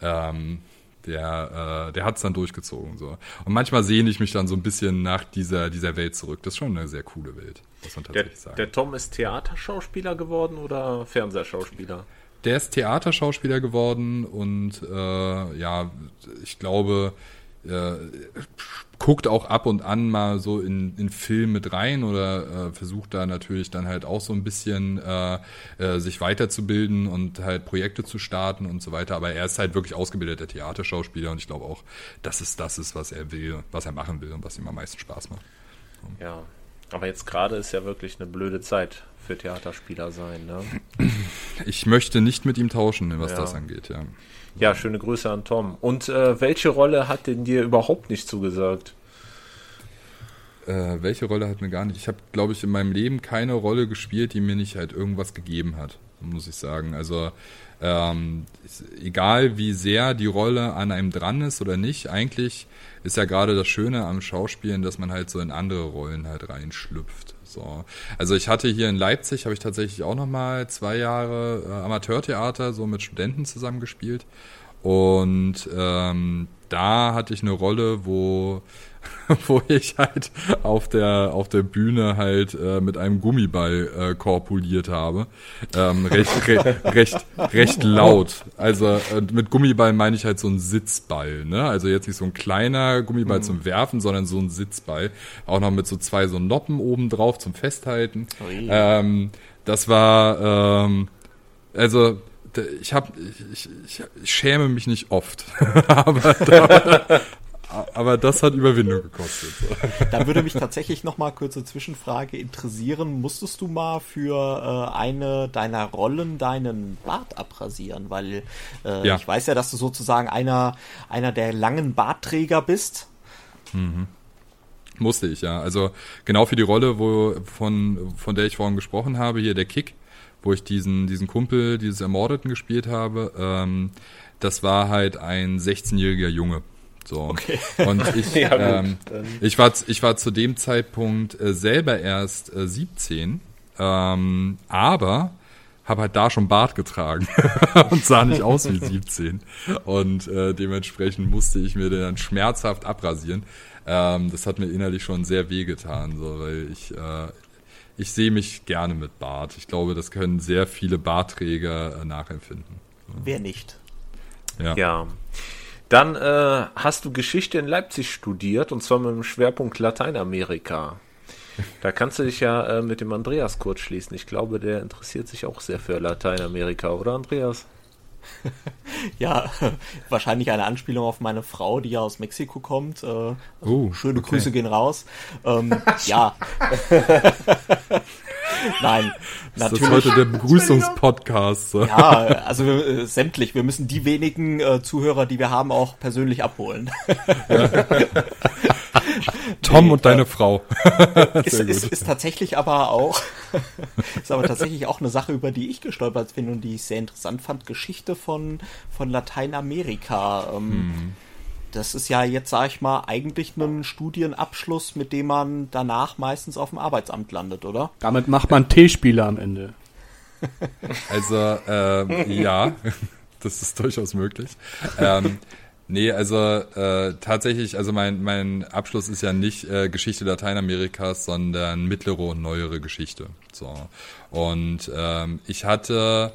Ähm, der, äh, der hat es dann durchgezogen. So. Und manchmal sehne ich mich dann so ein bisschen nach dieser, dieser Welt zurück. Das ist schon eine sehr coole Welt, muss man tatsächlich der, sagen. Der Tom ist Theaterschauspieler geworden oder Fernsehschauspieler? Der ist Theaterschauspieler geworden und äh, ja, ich glaube, äh, guckt auch ab und an mal so in, in Film mit rein oder äh, versucht da natürlich dann halt auch so ein bisschen äh, äh, sich weiterzubilden und halt Projekte zu starten und so weiter. Aber er ist halt wirklich ausgebildeter Theaterschauspieler und ich glaube auch, dass es das ist, was er will, was er machen will und was ihm am meisten Spaß macht. Ja, aber jetzt gerade ist ja wirklich eine blöde Zeit für Theaterspieler sein. Ne? Ich möchte nicht mit ihm tauschen, was ja. das angeht, ja. Ja, schöne Grüße an Tom. Und äh, welche Rolle hat denn dir überhaupt nicht zugesagt? Äh, welche Rolle hat mir gar nicht? Ich habe, glaube ich, in meinem Leben keine Rolle gespielt, die mir nicht halt irgendwas gegeben hat. muss ich sagen. Also ähm, egal wie sehr die Rolle an einem dran ist oder nicht, eigentlich ist ja gerade das Schöne am Schauspielen, dass man halt so in andere Rollen halt reinschlüpft. So. Also ich hatte hier in Leipzig, habe ich tatsächlich auch nochmal zwei Jahre äh, Amateurtheater so mit Studenten zusammengespielt. Und ähm, da hatte ich eine Rolle, wo wo ich halt auf der auf der Bühne halt äh, mit einem Gummiball äh, korpuliert habe. Ähm, recht, re, recht, recht laut. Also äh, mit Gummiball meine ich halt so ein Sitzball, ne? Also jetzt nicht so ein kleiner Gummiball mhm. zum Werfen, sondern so ein Sitzball. Auch noch mit so zwei so Noppen oben drauf zum Festhalten. Ähm, das war ähm, also ich habe ich, ich, ich schäme mich nicht oft, aber da, aber das hat Überwindung gekostet. Da würde mich tatsächlich noch mal kurze Zwischenfrage interessieren. Musstest du mal für äh, eine deiner Rollen deinen Bart abrasieren? Weil äh, ja. ich weiß ja, dass du sozusagen einer, einer der langen Bartträger bist. Mhm. Musste ich, ja. Also genau für die Rolle, wo, von, von der ich vorhin gesprochen habe, hier der Kick, wo ich diesen, diesen Kumpel, dieses Ermordeten gespielt habe, ähm, das war halt ein 16-jähriger Junge. So. Okay. Und ich, ja, ähm, ich, war, ich war zu dem Zeitpunkt äh, selber erst äh, 17, ähm, aber habe halt da schon Bart getragen und sah nicht aus wie 17. Und äh, dementsprechend musste ich mir den dann schmerzhaft abrasieren. Ähm, das hat mir innerlich schon sehr wehgetan, so, weil ich, äh, ich sehe mich gerne mit Bart. Ich glaube, das können sehr viele Bartträger äh, nachempfinden. Wer nicht? Ja. ja. Dann äh, hast du Geschichte in Leipzig studiert und zwar mit dem Schwerpunkt Lateinamerika. Da kannst du dich ja äh, mit dem Andreas kurz schließen. Ich glaube, der interessiert sich auch sehr für Lateinamerika, oder Andreas? ja, wahrscheinlich eine Anspielung auf meine Frau, die ja aus Mexiko kommt. Äh, also uh, schöne okay. Grüße gehen raus. Ähm, ja. Nein, natürlich. Das ist heute der Begrüßungspodcast. Ja, also äh, sämtlich. Wir müssen die wenigen äh, Zuhörer, die wir haben, auch persönlich abholen. Ja. Tom nee, und deine äh, Frau. ist, ist, ist, tatsächlich aber auch, ist aber tatsächlich auch eine Sache, über die ich gestolpert bin und die ich sehr interessant fand. Geschichte von, von Lateinamerika. Ähm, hm das ist ja jetzt, sag ich mal, eigentlich ein Studienabschluss, mit dem man danach meistens auf dem Arbeitsamt landet, oder? Damit macht man T-Spiele am Ende. Also, ähm, ja, das ist durchaus möglich. Ähm, nee, also äh, tatsächlich, also mein, mein Abschluss ist ja nicht äh, Geschichte Lateinamerikas, sondern mittlere und neuere Geschichte. So. Und ähm, ich hatte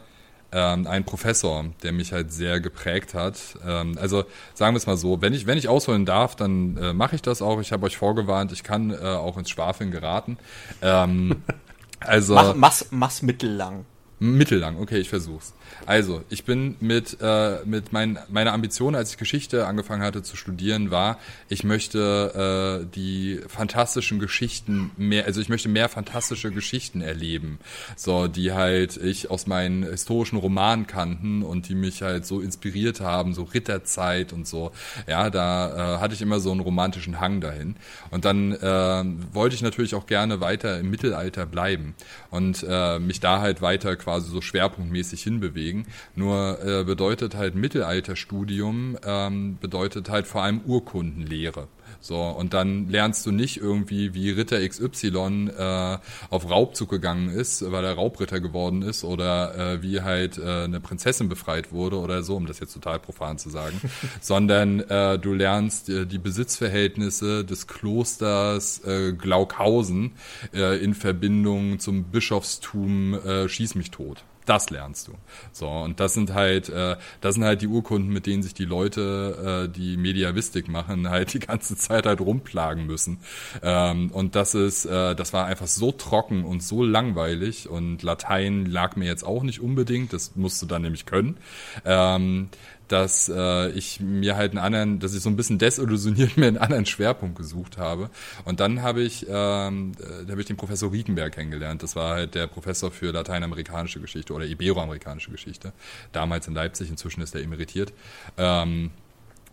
ähm, ein Professor, der mich halt sehr geprägt hat. Ähm, also sagen wir es mal so, wenn ich, wenn ich ausholen darf, dann äh, mache ich das auch. Ich habe euch vorgewarnt, ich kann äh, auch ins Schwafeln geraten. Ähm, also mach, mach's, mach's mittellang. Mittellang, okay, ich versuch's. Also, ich bin mit, äh, mit mein, meiner Ambition, als ich Geschichte angefangen hatte zu studieren, war, ich möchte äh, die fantastischen Geschichten mehr, also ich möchte mehr fantastische Geschichten erleben, so die halt ich aus meinen historischen Romanen kannten und die mich halt so inspiriert haben, so Ritterzeit und so. Ja, da äh, hatte ich immer so einen romantischen Hang dahin. Und dann äh, wollte ich natürlich auch gerne weiter im Mittelalter bleiben und äh, mich da halt weiter quasi quasi so schwerpunktmäßig hinbewegen. Nur äh, bedeutet halt Mittelalterstudium, ähm, bedeutet halt vor allem Urkundenlehre. So, und dann lernst du nicht irgendwie, wie Ritter XY äh, auf Raubzug gegangen ist, weil er Raubritter geworden ist, oder äh, wie halt äh, eine Prinzessin befreit wurde oder so, um das jetzt total profan zu sagen, sondern äh, du lernst äh, die Besitzverhältnisse des Klosters äh, Glaukhausen äh, in Verbindung zum Bischofstum äh, Schieß mich tot das lernst du. So, und das sind halt, äh, das sind halt die Urkunden, mit denen sich die Leute, äh, die Mediavistik machen, halt die ganze Zeit halt rumplagen müssen. Ähm, und das ist, äh, das war einfach so trocken und so langweilig und Latein lag mir jetzt auch nicht unbedingt, das musst du dann nämlich können. Ähm, dass äh, ich mir halt einen anderen, dass ich so ein bisschen desillusioniert mir einen anderen Schwerpunkt gesucht habe. Und dann habe ich, ähm, äh, da habe ich den Professor Riekenberg kennengelernt. Das war halt der Professor für lateinamerikanische Geschichte oder iberoamerikanische Geschichte. Damals in Leipzig, inzwischen ist er emeritiert. Ähm,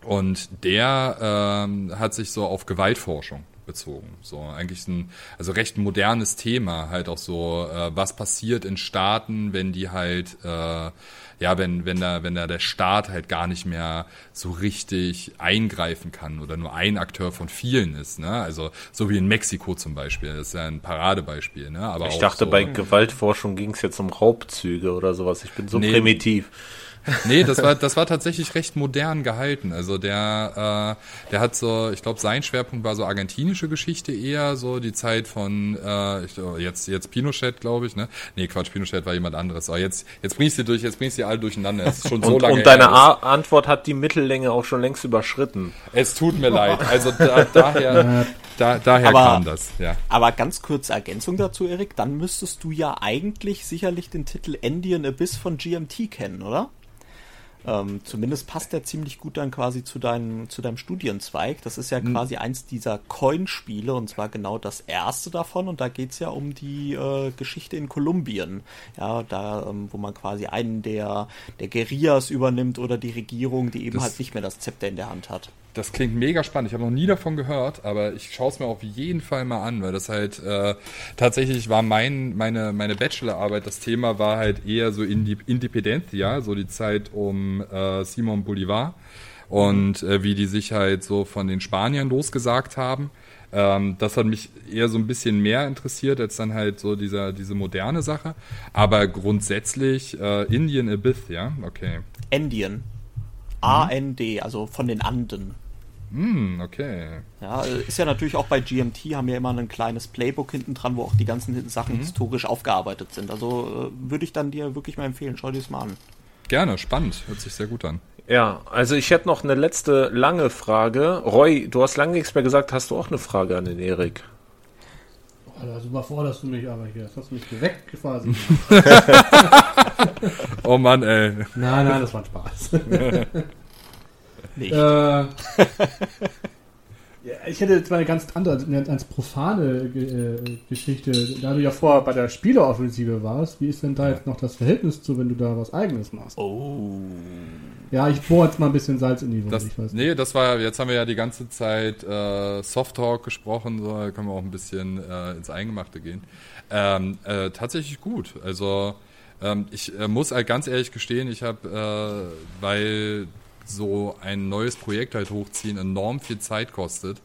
und der ähm, hat sich so auf Gewaltforschung bezogen. So eigentlich ein, also recht modernes Thema, halt auch so, äh, was passiert in Staaten, wenn die halt, äh, ja, wenn, wenn da, wenn da der Staat halt gar nicht mehr so richtig eingreifen kann oder nur ein Akteur von vielen ist, ne? Also so wie in Mexiko zum Beispiel, das ist ja ein Paradebeispiel, ne? Aber ich dachte, so, bei Gewaltforschung ging es jetzt um Raubzüge oder sowas. Ich bin so nee, primitiv. Nee, das war, das war tatsächlich recht modern gehalten. Also der, äh, der hat so, ich glaube, sein Schwerpunkt war so argentinische Geschichte eher, so die Zeit von äh, ich, jetzt, jetzt Pinochet, glaube ich, ne? Nee, Quatsch, Pinochet war jemand anderes. Aber jetzt, jetzt bringst du durch, jetzt bringst du alle durcheinander. Es ist schon so und, lange Und deine Antwort hat die Mittellänge auch schon längst überschritten. Es tut mir leid. Also da, daher, da, daher aber, kam das, ja. Aber ganz kurze Ergänzung dazu, Erik, dann müsstest du ja eigentlich sicherlich den Titel Indian Abyss von GMT kennen, oder? Ähm, zumindest passt der ziemlich gut dann quasi zu deinem, zu deinem Studienzweig. Das ist ja mhm. quasi eins dieser Coin-Spiele und zwar genau das erste davon. Und da geht es ja um die äh, Geschichte in Kolumbien. Ja, da, ähm, wo man quasi einen der, der Guerillas übernimmt oder die Regierung, die eben das halt nicht mehr das Zepter in der Hand hat das klingt mega spannend. Ich habe noch nie davon gehört, aber ich schaue es mir auf jeden Fall mal an, weil das halt äh, tatsächlich war mein, meine, meine Bachelorarbeit, das Thema war halt eher so Independencia, so die Zeit um äh, Simon Bolivar und äh, wie die sich halt so von den Spaniern losgesagt haben. Ähm, das hat mich eher so ein bisschen mehr interessiert als dann halt so dieser, diese moderne Sache. Aber grundsätzlich äh, Indian Abyss, ja, okay. Indian. A-N-D, also von den Anden. Hm, okay. Ja, ist ja natürlich auch bei GMT, haben wir immer ein kleines Playbook hinten dran, wo auch die ganzen Sachen mhm. historisch aufgearbeitet sind. Also äh, würde ich dann dir wirklich mal empfehlen, schau dir das mal an. Gerne, spannend, hört sich sehr gut an. Ja, also ich hätte noch eine letzte lange Frage. Roy, du hast lange nichts mehr gesagt, hast du auch eine Frage an den Erik? Oh, da überforderst du mich aber hier. Das hast du mich geweckt quasi. oh Mann, ey. Nein, nein, das war ein Spaß. Nicht. Äh, ich hätte jetzt mal eine ganz andere, eine ganz profane äh, Geschichte. Da du ja vorher bei der Spieleroffensive warst, wie ist denn da jetzt noch das Verhältnis zu, wenn du da was Eigenes machst? Oh. Ja, ich bohre jetzt mal ein bisschen Salz in die Wunde. Das, nee, das war, jetzt haben wir ja die ganze Zeit äh, Soft Talk gesprochen, so da können wir auch ein bisschen äh, ins Eingemachte gehen. Ähm, äh, tatsächlich gut. Also ähm, ich äh, muss halt ganz ehrlich gestehen, ich habe, äh, weil so ein neues Projekt halt hochziehen enorm viel Zeit kostet.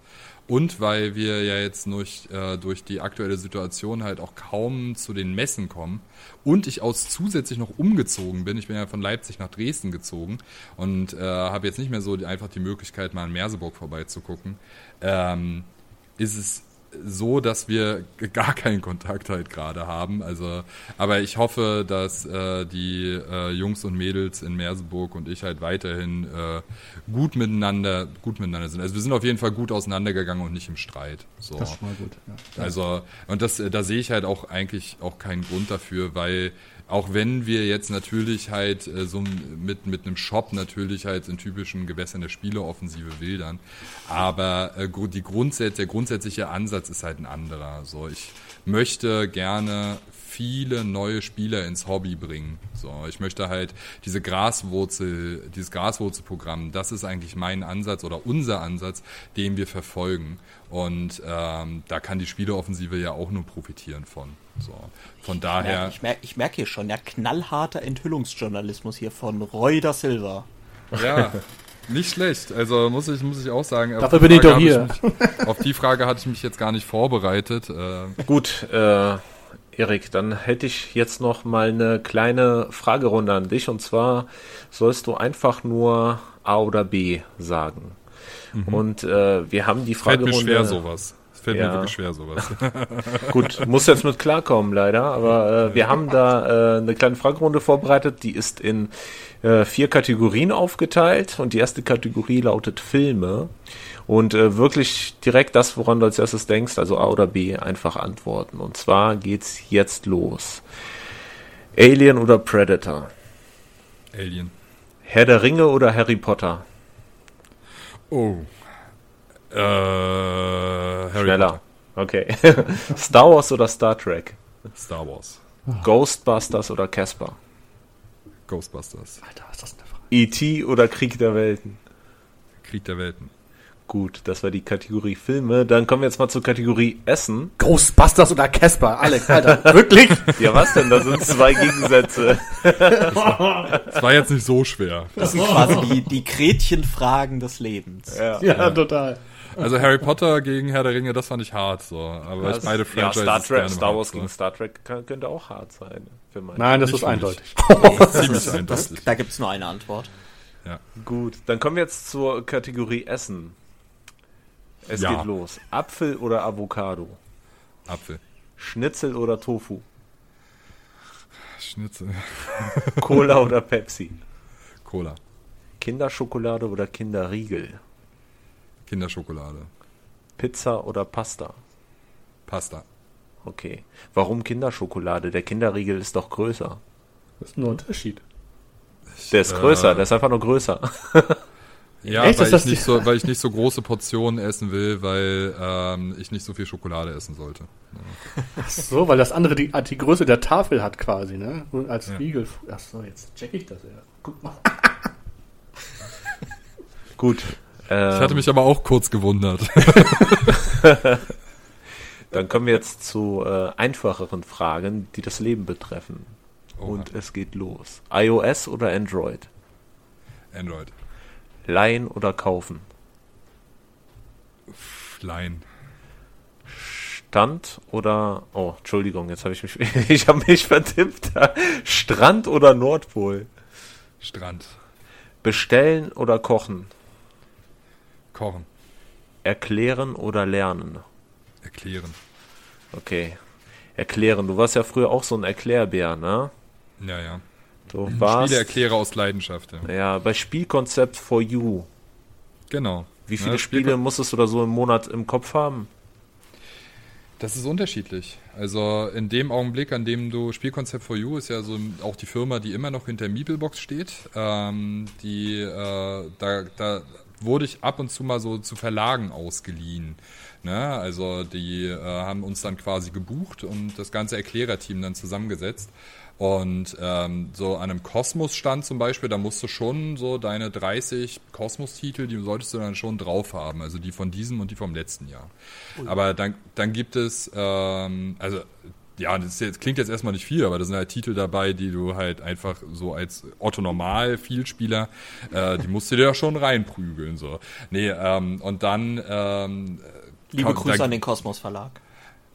Und weil wir ja jetzt durch, äh, durch die aktuelle Situation halt auch kaum zu den Messen kommen und ich aus zusätzlich noch umgezogen bin, ich bin ja von Leipzig nach Dresden gezogen und äh, habe jetzt nicht mehr so die, einfach die Möglichkeit, mal in Merseburg vorbeizugucken, ähm, ist es so, dass wir gar keinen Kontakt halt gerade haben. Also, aber ich hoffe, dass äh, die äh, Jungs und Mädels in Merseburg und ich halt weiterhin äh, gut miteinander, gut miteinander sind. Also wir sind auf jeden Fall gut auseinandergegangen und nicht im Streit. So. Das ist schon mal gut. Ja. Also und das, da sehe ich halt auch eigentlich auch keinen Grund dafür, weil auch wenn wir jetzt natürlich halt äh, so mit, mit einem Shop natürlich halt in typischen Gewässern der Spieleoffensive wildern. Aber äh, die Grundsätze, der grundsätzliche Ansatz ist halt ein anderer. So, ich möchte gerne viele neue Spieler ins Hobby bringen. So, ich möchte halt diese Graswurzel, dieses Graswurzelprogramm, das ist eigentlich mein Ansatz oder unser Ansatz, den wir verfolgen. Und ähm, da kann die Spieleoffensive ja auch nur profitieren von. So, von daher. Ich merke ich merk hier schon, ja, knallharter Enthüllungsjournalismus hier von Roy da Silva. Ja, nicht schlecht. Also muss ich, muss ich auch sagen. Dafür bin ich doch hier. Mich, auf die Frage hatte ich mich jetzt gar nicht vorbereitet. Äh, Gut, äh, Erik, dann hätte ich jetzt noch mal eine kleine Fragerunde an dich. Und zwar sollst du einfach nur A oder B sagen. Mhm. Und äh, wir haben die Fragerunde. Fällt mir schwer sowas. Fällt ja. mir wirklich schwer sowas. Gut, muss jetzt mit klarkommen leider. Aber äh, wir haben da äh, eine kleine Fragerunde vorbereitet. Die ist in äh, vier Kategorien aufgeteilt. Und die erste Kategorie lautet Filme. Und äh, wirklich direkt das, woran du als erstes denkst, also A oder B, einfach antworten. Und zwar geht's jetzt los. Alien oder Predator? Alien. Herr der Ringe oder Harry Potter? Oh. Äh, Harry Schneller. Potter. Okay. Star Wars oder Star Trek? Star Wars. Ghostbusters oder Casper? Ghostbusters. Alter, was ist das denn eine Frage? E.T. oder Krieg der Welten? Krieg der Welten. Gut, das war die Kategorie Filme. Dann kommen wir jetzt mal zur Kategorie Essen. Ghostbusters oder Casper, Alex, Alter, wirklich? ja, was denn? Das sind zwei Gegensätze. das war jetzt nicht so schwer. Das sind quasi die, die Gretchenfragen des Lebens. Ja, ja, ja, total. Also Harry Potter gegen Herr der Ringe, das fand ich hart so. Aber das, ich beide Franchises ja, Star, Trek, Star Wars gegen Star Trek könnte auch hart sein. Nein, das ist eindeutig. Ziemlich eindeutig. Das, da gibt's nur eine Antwort. Ja. Gut, dann kommen wir jetzt zur Kategorie Essen. Es ja. geht los. Apfel oder Avocado? Apfel. Schnitzel oder Tofu? Schnitzel. Cola oder Pepsi? Cola. Kinderschokolade oder Kinderriegel? Kinderschokolade. Pizza oder Pasta? Pasta. Okay. Warum Kinderschokolade? Der Kinderriegel ist doch größer. Das ist ein Unterschied. Der ist größer, äh, der ist einfach nur größer. Ja, Echt, weil, ich nicht so, weil ich nicht so große Portionen essen will, weil ähm, ich nicht so viel Schokolade essen sollte. Ja. Ach so, weil das andere die, die Größe der Tafel hat quasi, ne? Als ja. Riegel. Ach so, jetzt check ich das ja. Guck mal. Gut. Ähm, ich hatte mich aber auch kurz gewundert. Dann kommen wir jetzt zu äh, einfacheren Fragen, die das Leben betreffen. Oha. Und es geht los. iOS oder Android? Android. Leihen oder kaufen? Leihen. Stand oder oh, Entschuldigung, jetzt habe ich mich ich habe mich vertippt. Strand oder Nordpol? Strand. Bestellen oder kochen? Kochen. Erklären oder lernen? Erklären. Okay. Erklären. Du warst ja früher auch so ein Erklärbär, ne? Ja, ja. Du warst. Spieleerklärer aus Leidenschaft. Ja. ja, bei Spielkonzept for You. Genau. Wie viele ja, Spiele musstest du da so im Monat im Kopf haben? Das ist unterschiedlich. Also in dem Augenblick, an dem du Spielkonzept for You ist ja so auch die Firma, die immer noch hinter Meeplebox steht. Ähm, die äh, da, da wurde ich ab und zu mal so zu Verlagen ausgeliehen. Ne? Also die äh, haben uns dann quasi gebucht und das ganze Erklärerteam dann zusammengesetzt. Und ähm, so an einem Kosmos-Stand zum Beispiel, da musst du schon so deine 30 Kosmos-Titel, die solltest du dann schon drauf haben. Also die von diesem und die vom letzten Jahr. Ui. Aber dann, dann gibt es, ähm, also ja, das jetzt, klingt jetzt erstmal nicht viel, aber da sind halt Titel dabei, die du halt einfach so als Otto Normal Vielspieler, äh, die musst du dir ja schon reinprügeln so. Nee, ähm, und dann ähm, Liebe Grüße da, an den Kosmos Verlag.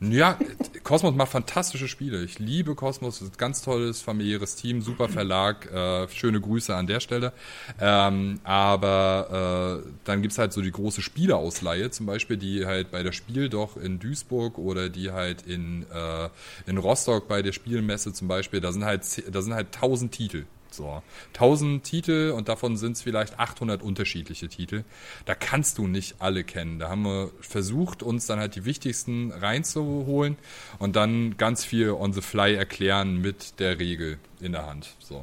Ja, Cosmos macht fantastische Spiele. Ich liebe Cosmos, ist ein ganz tolles familiäres Team, super Verlag, äh, schöne Grüße an der Stelle. Ähm, aber äh, dann gibt's halt so die große Spieleausleihe, zum Beispiel, die halt bei der Spiel doch in Duisburg oder die halt in, äh, in Rostock bei der Spielmesse zum Beispiel, da sind halt, da sind halt tausend Titel. So, 1000 Titel und davon sind es vielleicht 800 unterschiedliche Titel. Da kannst du nicht alle kennen. Da haben wir versucht, uns dann halt die wichtigsten reinzuholen und dann ganz viel on the fly erklären mit der Regel in der Hand. So.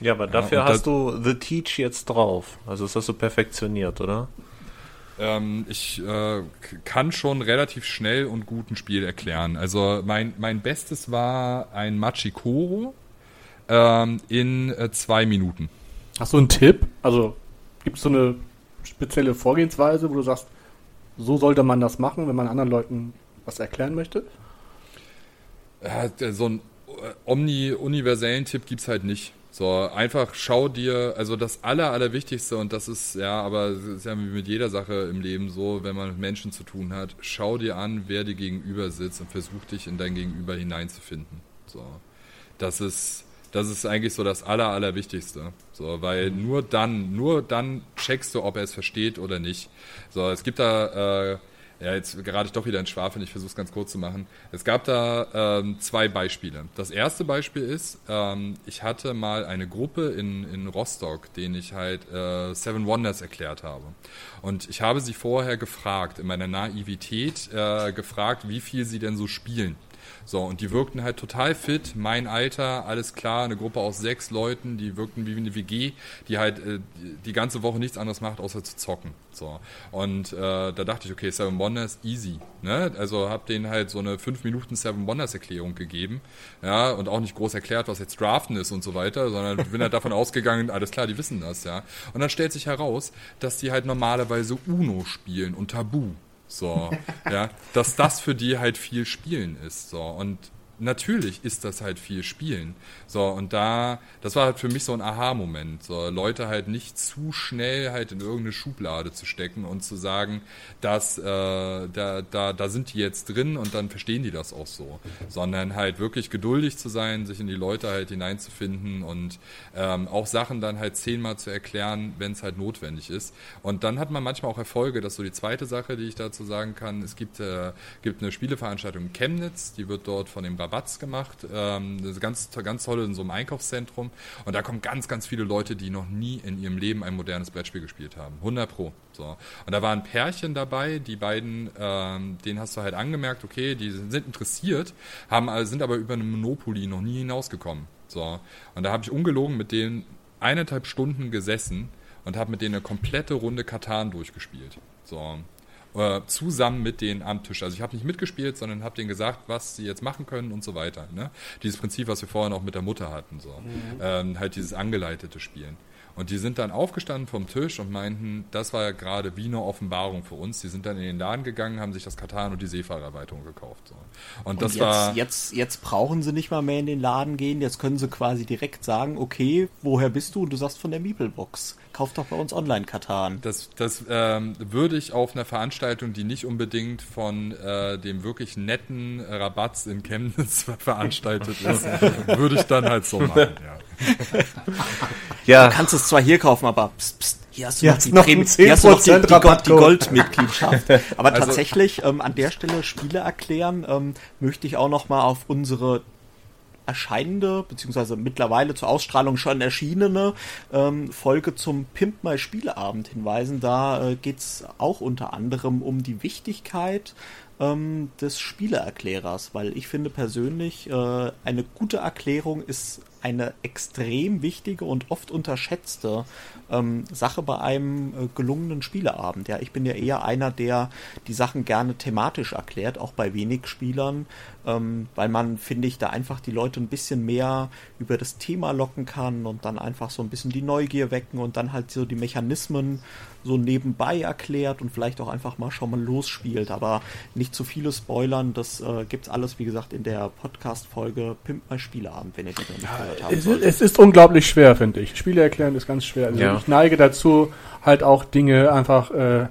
Ja, aber dafür ja, hast du The Teach jetzt drauf. Also ist das so perfektioniert, oder? Ähm, ich äh, kann schon relativ schnell und gut ein Spiel erklären. Also mein, mein Bestes war ein Machikoro ähm, in äh, zwei Minuten. Hast du einen Tipp? Also gibt es so eine spezielle Vorgehensweise, wo du sagst, so sollte man das machen, wenn man anderen Leuten was erklären möchte? So einen äh, omni-universellen Tipp gibt es halt nicht. So, einfach schau dir, also das Aller, Allerwichtigste, und das ist, ja, aber es ist ja wie mit jeder Sache im Leben so, wenn man mit Menschen zu tun hat, schau dir an, wer dir gegenüber sitzt und versuch dich in dein Gegenüber hineinzufinden. So. Das ist, das ist eigentlich so das Aller, Allerwichtigste. So, weil mhm. nur dann, nur dann checkst du, ob er es versteht oder nicht. So, es gibt da, äh, ja, jetzt gerade ich doch wieder in Schwafeln, ich versuche es ganz kurz zu machen. Es gab da ähm, zwei Beispiele. Das erste Beispiel ist, ähm, ich hatte mal eine Gruppe in, in Rostock, denen ich halt äh, Seven Wonders erklärt habe. Und ich habe sie vorher gefragt, in meiner Naivität äh, gefragt, wie viel sie denn so spielen. So, und die wirkten halt total fit, mein Alter, alles klar, eine Gruppe aus sechs Leuten, die wirkten wie eine WG, die halt äh, die ganze Woche nichts anderes macht, außer zu zocken. So. Und äh, da dachte ich, okay, Seven Wonders, easy. Ne? Also habe denen halt so eine 5 Minuten Seven Wonders Erklärung gegeben. Ja, und auch nicht groß erklärt, was jetzt Draften ist und so weiter, sondern bin halt davon ausgegangen, alles klar, die wissen das, ja. Und dann stellt sich heraus, dass die halt normalerweise Uno spielen und Tabu. So, ja, dass das für die halt viel Spielen ist. So, und natürlich ist das halt viel Spielen. So, und da, das war halt für mich so ein Aha-Moment. So, Leute halt nicht zu schnell halt in irgendeine Schublade zu stecken und zu sagen, dass äh, da, da, da sind die jetzt drin und dann verstehen die das auch so. Sondern halt wirklich geduldig zu sein, sich in die Leute halt hineinzufinden und ähm, auch Sachen dann halt zehnmal zu erklären, wenn es halt notwendig ist. Und dann hat man manchmal auch Erfolge. Das ist so die zweite Sache, die ich dazu sagen kann. Es gibt, äh, gibt eine Spieleveranstaltung in Chemnitz, die wird dort von dem Rabatz gemacht. Ähm, ganz, ganz tolle in so einem Einkaufszentrum. Und da kommen ganz, ganz viele Leute, die noch nie in ihrem Leben ein modernes Brettspiel gespielt haben. 100 Pro. So. Und da waren Pärchen dabei, die beiden, ähm, denen hast du halt angemerkt, okay, die sind interessiert, haben, sind aber über eine Monopoly noch nie hinausgekommen. So. Und da habe ich ungelogen mit denen eineinhalb Stunden gesessen und habe mit denen eine komplette Runde Katan durchgespielt. So äh, zusammen mit denen am Tisch. Also ich habe nicht mitgespielt, sondern habe denen gesagt, was sie jetzt machen können und so weiter. Ne? Dieses Prinzip, was wir vorhin auch mit der Mutter hatten, so mhm. ähm, halt dieses angeleitete Spielen. Und die sind dann aufgestanden vom Tisch und meinten, das war ja gerade wie eine Offenbarung für uns. Die sind dann in den Laden gegangen, haben sich das Katan und die Seefahrerweiterung gekauft. So. Und, das und jetzt, war jetzt, jetzt brauchen sie nicht mal mehr in den Laden gehen. Jetzt können sie quasi direkt sagen, okay, woher bist du? Und du sagst von der Meeplebox. Kauf doch bei uns online Katan. Das, das ähm, würde ich auf einer Veranstaltung, die nicht unbedingt von äh, dem wirklich netten Rabatz in Chemnitz veranstaltet ist, würde ich dann halt so machen. Ja. ja. Du kannst es zwar hier kaufen, aber pst, pst, hier hast du noch, die, noch, Prämie, hier hast du noch die, die, Gold, die Goldmitgliedschaft. Aber also, tatsächlich ähm, an der Stelle Spiele erklären, ähm, möchte ich auch noch mal auf unsere erscheinende, beziehungsweise mittlerweile zur Ausstrahlung schon erschienene ähm, Folge zum Pimp My Spieleabend hinweisen. Da äh, es auch unter anderem um die Wichtigkeit ähm, des Spieleerklärers, weil ich finde persönlich, äh, eine gute Erklärung ist eine extrem wichtige und oft unterschätzte ähm, Sache bei einem äh, gelungenen Spieleabend. Ja, ich bin ja eher einer, der die Sachen gerne thematisch erklärt, auch bei wenig Spielern, ähm, weil man, finde ich, da einfach die Leute ein bisschen mehr über das Thema locken kann und dann einfach so ein bisschen die Neugier wecken und dann halt so die Mechanismen so nebenbei erklärt und vielleicht auch einfach mal schon mal losspielt, aber nicht zu viele spoilern. Das äh, gibt's alles, wie gesagt, in der Podcast-Folge Pimp My Spieleabend, wenn ihr die noch nicht gehört habt. Es, es, ist unglaublich schwer, finde ich. Spiele erklären ist ganz schwer. Also ja. ich neige dazu, halt auch Dinge einfach äh,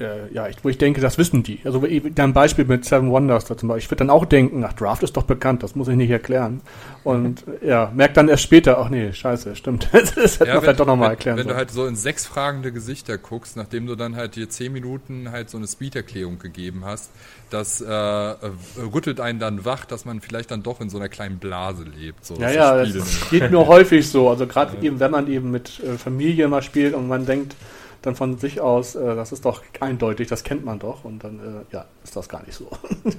äh, ja, ich, wo ich denke, das wissen die. Also dein Beispiel mit Seven Wonders da zum Beispiel. Ich würde dann auch denken, ach, Draft ist doch bekannt, das muss ich nicht erklären. Und ja, merkt dann erst später, ach nee, scheiße, stimmt. das hätte ja, man vielleicht doch nochmal erklären Wenn sollen. du halt so in sechs fragende Gesichter guckst, nachdem du dann halt dir zehn Minuten halt so eine Speed-Erklärung gegeben hast, das äh, rüttelt einen dann wach, dass man vielleicht dann doch in so einer kleinen Blase lebt. So, ja, ja, das geht mir häufig so. Also gerade ja. eben, wenn man eben mit äh, Familie mal spielt und man denkt, dann von sich aus, äh, das ist doch eindeutig, das kennt man doch und dann äh, ja, ist das gar nicht so. ja.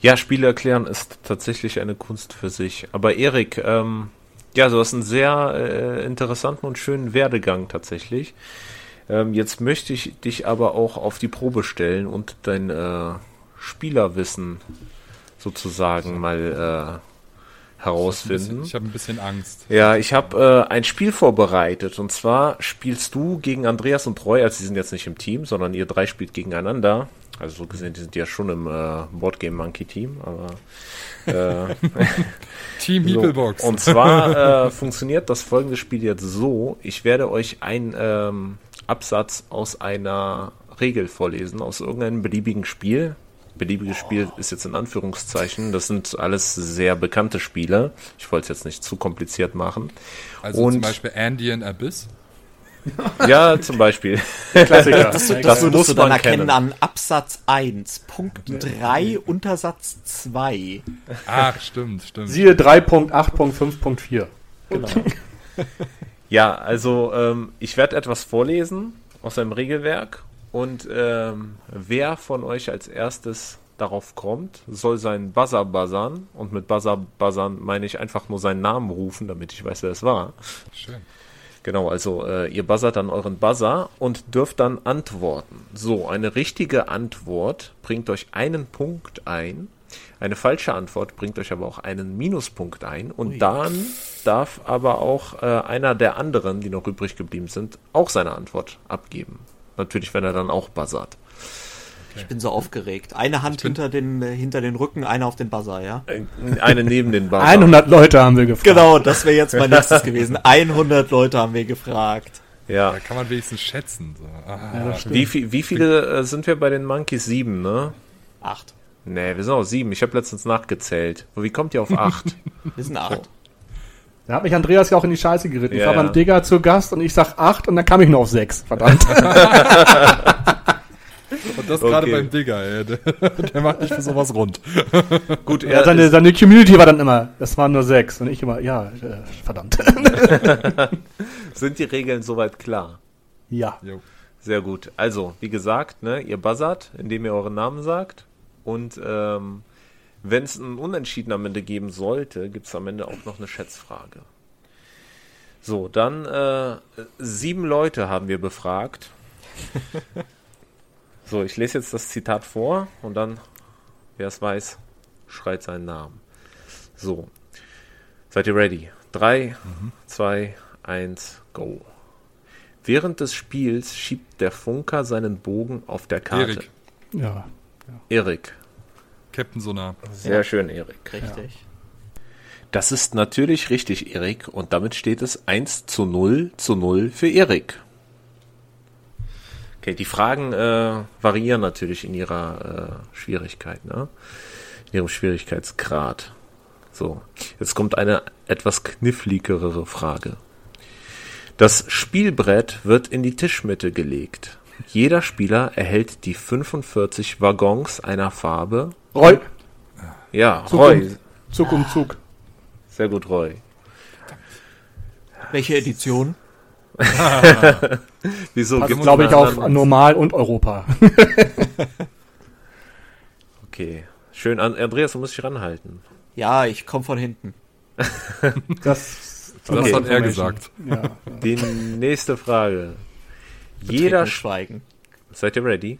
ja, Spiele erklären ist tatsächlich eine Kunst für sich. Aber Erik, ähm, ja, du hast einen sehr äh, interessanten und schönen Werdegang tatsächlich. Ähm, jetzt möchte ich dich aber auch auf die Probe stellen und dein äh, Spielerwissen sozusagen mal äh, herausfinden. Ich habe ein bisschen Angst. Ja, ich habe äh, ein Spiel vorbereitet und zwar spielst du gegen Andreas und Roy, also sie sind jetzt nicht im Team, sondern ihr drei spielt gegeneinander. Also so gesehen, die sind ja schon im äh, Boardgame Monkey Team, aber äh, Team. So. Und zwar äh, funktioniert das folgende Spiel jetzt so: Ich werde euch einen ähm, Absatz aus einer Regel vorlesen, aus irgendeinem beliebigen Spiel beliebiges Spiel ist jetzt in Anführungszeichen. Das sind alles sehr bekannte Spiele. Ich wollte es jetzt nicht zu kompliziert machen. Also und zum Beispiel Andean Abyss? ja, zum Beispiel. Klassiker. Das, das, das muss du dann erkennen kennen. an Absatz 1, Punkt 3, Untersatz 2. Ach, stimmt, stimmt. Siehe 3.8.5.4. Genau. ja, also ähm, ich werde etwas vorlesen aus einem Regelwerk und ähm, wer von euch als erstes darauf kommt, soll seinen Buzzer buzzern. Und mit Buzzer buzzern meine ich einfach nur seinen Namen rufen, damit ich weiß, wer es war. Schön. Genau, also äh, ihr buzzert dann euren Buzzer und dürft dann antworten. So, eine richtige Antwort bringt euch einen Punkt ein. Eine falsche Antwort bringt euch aber auch einen Minuspunkt ein. Und Ui. dann darf aber auch äh, einer der anderen, die noch übrig geblieben sind, auch seine Antwort abgeben. Natürlich, wenn er dann auch buzzert. Ich bin so aufgeregt. Eine Hand hinter den, äh, hinter den Rücken, eine auf den Buzzer, ja? Äh, Eine neben den Buzzer. 100 Leute haben wir gefragt. Genau, das wäre jetzt mein nächstes gewesen. 100 Leute haben wir gefragt. Ja. Da kann man wenigstens schätzen. So. Ah, Ja. Wie, viel, wie viele äh, sind wir bei den Monkeys? Sieben, ne? Acht. Nee, wir sind auch sieben. Ich habe letztens nachgezählt. Wie kommt ihr auf acht? Wir sind acht. Da hat mich Andreas ja auch in die Scheiße geritten. Ich Ja, war ja. beim Digger zu Gast und ich sag 8 und dann kam ich nur auf 6. Verdammt. Und das gerade Okay. beim Digger, ey. Der, der macht nicht für sowas rund. Gut, Ja, er seine, ist, seine Community war dann immer, es waren nur 6 und ich immer, ja, äh, verdammt. sind die Regeln soweit klar? ja. Jo. Sehr gut. Also, wie gesagt, ne, ihr buzzert, indem ihr euren Namen sagt. Und ähm, wenn es einen Unentschieden am Ende geben sollte, gibt es am Ende auch noch eine Schätzfrage. So, dann äh, sieben Leute haben wir befragt. so, ich lese jetzt das Zitat vor und dann, wer es weiß, schreit seinen Namen. So, seid ihr ready? Drei, zwei, eins, go. Während des Spiels schiebt der Funker seinen Bogen auf der Karte. Erik. Ja. Erik. Captain Sonar. Sehr schön, Erik. Richtig. Das ist natürlich richtig, Erik. Und damit steht es 1 zu 0 zu 0 für Erik. Okay, die Fragen äh, variieren natürlich in ihrer äh, Schwierigkeit, ne? In ihrem Schwierigkeitsgrad. So, jetzt kommt eine etwas kniffligere Frage. Das Spielbrett wird in die Tischmitte gelegt. Jeder Spieler erhält die 45 Waggons einer Farbe. Roy, Ja, Zug Roy. um, Zug um Zug. Sehr gut, Roy. Welche Edition? Wieso? Also glaube ich auf? Normal und Europa. Okay. Schön. An Andreas, du musst dich ranhalten. Ja, ich komme von hinten. Das, Das Okay. hat er gesagt. Ja. Die nächste Frage. Jeder, Schweigen. seid ihr ready?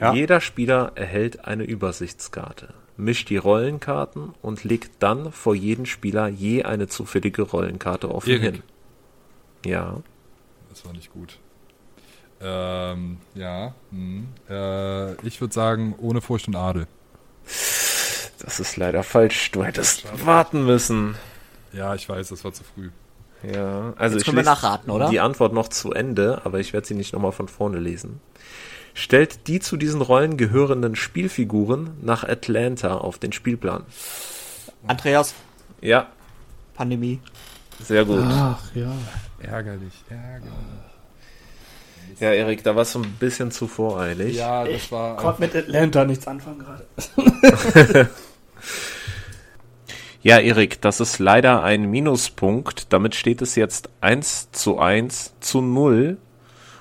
Ja. Jeder Spieler erhält eine Übersichtskarte, mischt die Rollenkarten und legt dann vor jeden Spieler je eine zufällige Rollenkarte offen Erik. hin. Ja. Das war nicht gut. Ähm, ja. Hm. Äh, ich würde sagen, ohne Furcht und Adel. Das ist leider falsch. Du hättest warten müssen. Ja, ich weiß, das war zu früh. Ja, also Jetzt ich können wir nachraten, oder? die Antwort noch zu Ende, aber ich werde sie nicht nochmal von vorne lesen. Stellt die zu diesen Rollen gehörenden Spielfiguren nach Atlanta auf den Spielplan. Andreas, Ja, Pandemie. sehr gut. Ach ja. Ärgerlich, ärgerlich. Ja, Erik, da warst du ein bisschen zu voreilig. Ja, das war. Konnte mit Atlanta nichts anfangen gerade. Ja, Erik, das ist leider ein Minuspunkt. Damit steht es jetzt 1 zu 1 zu 0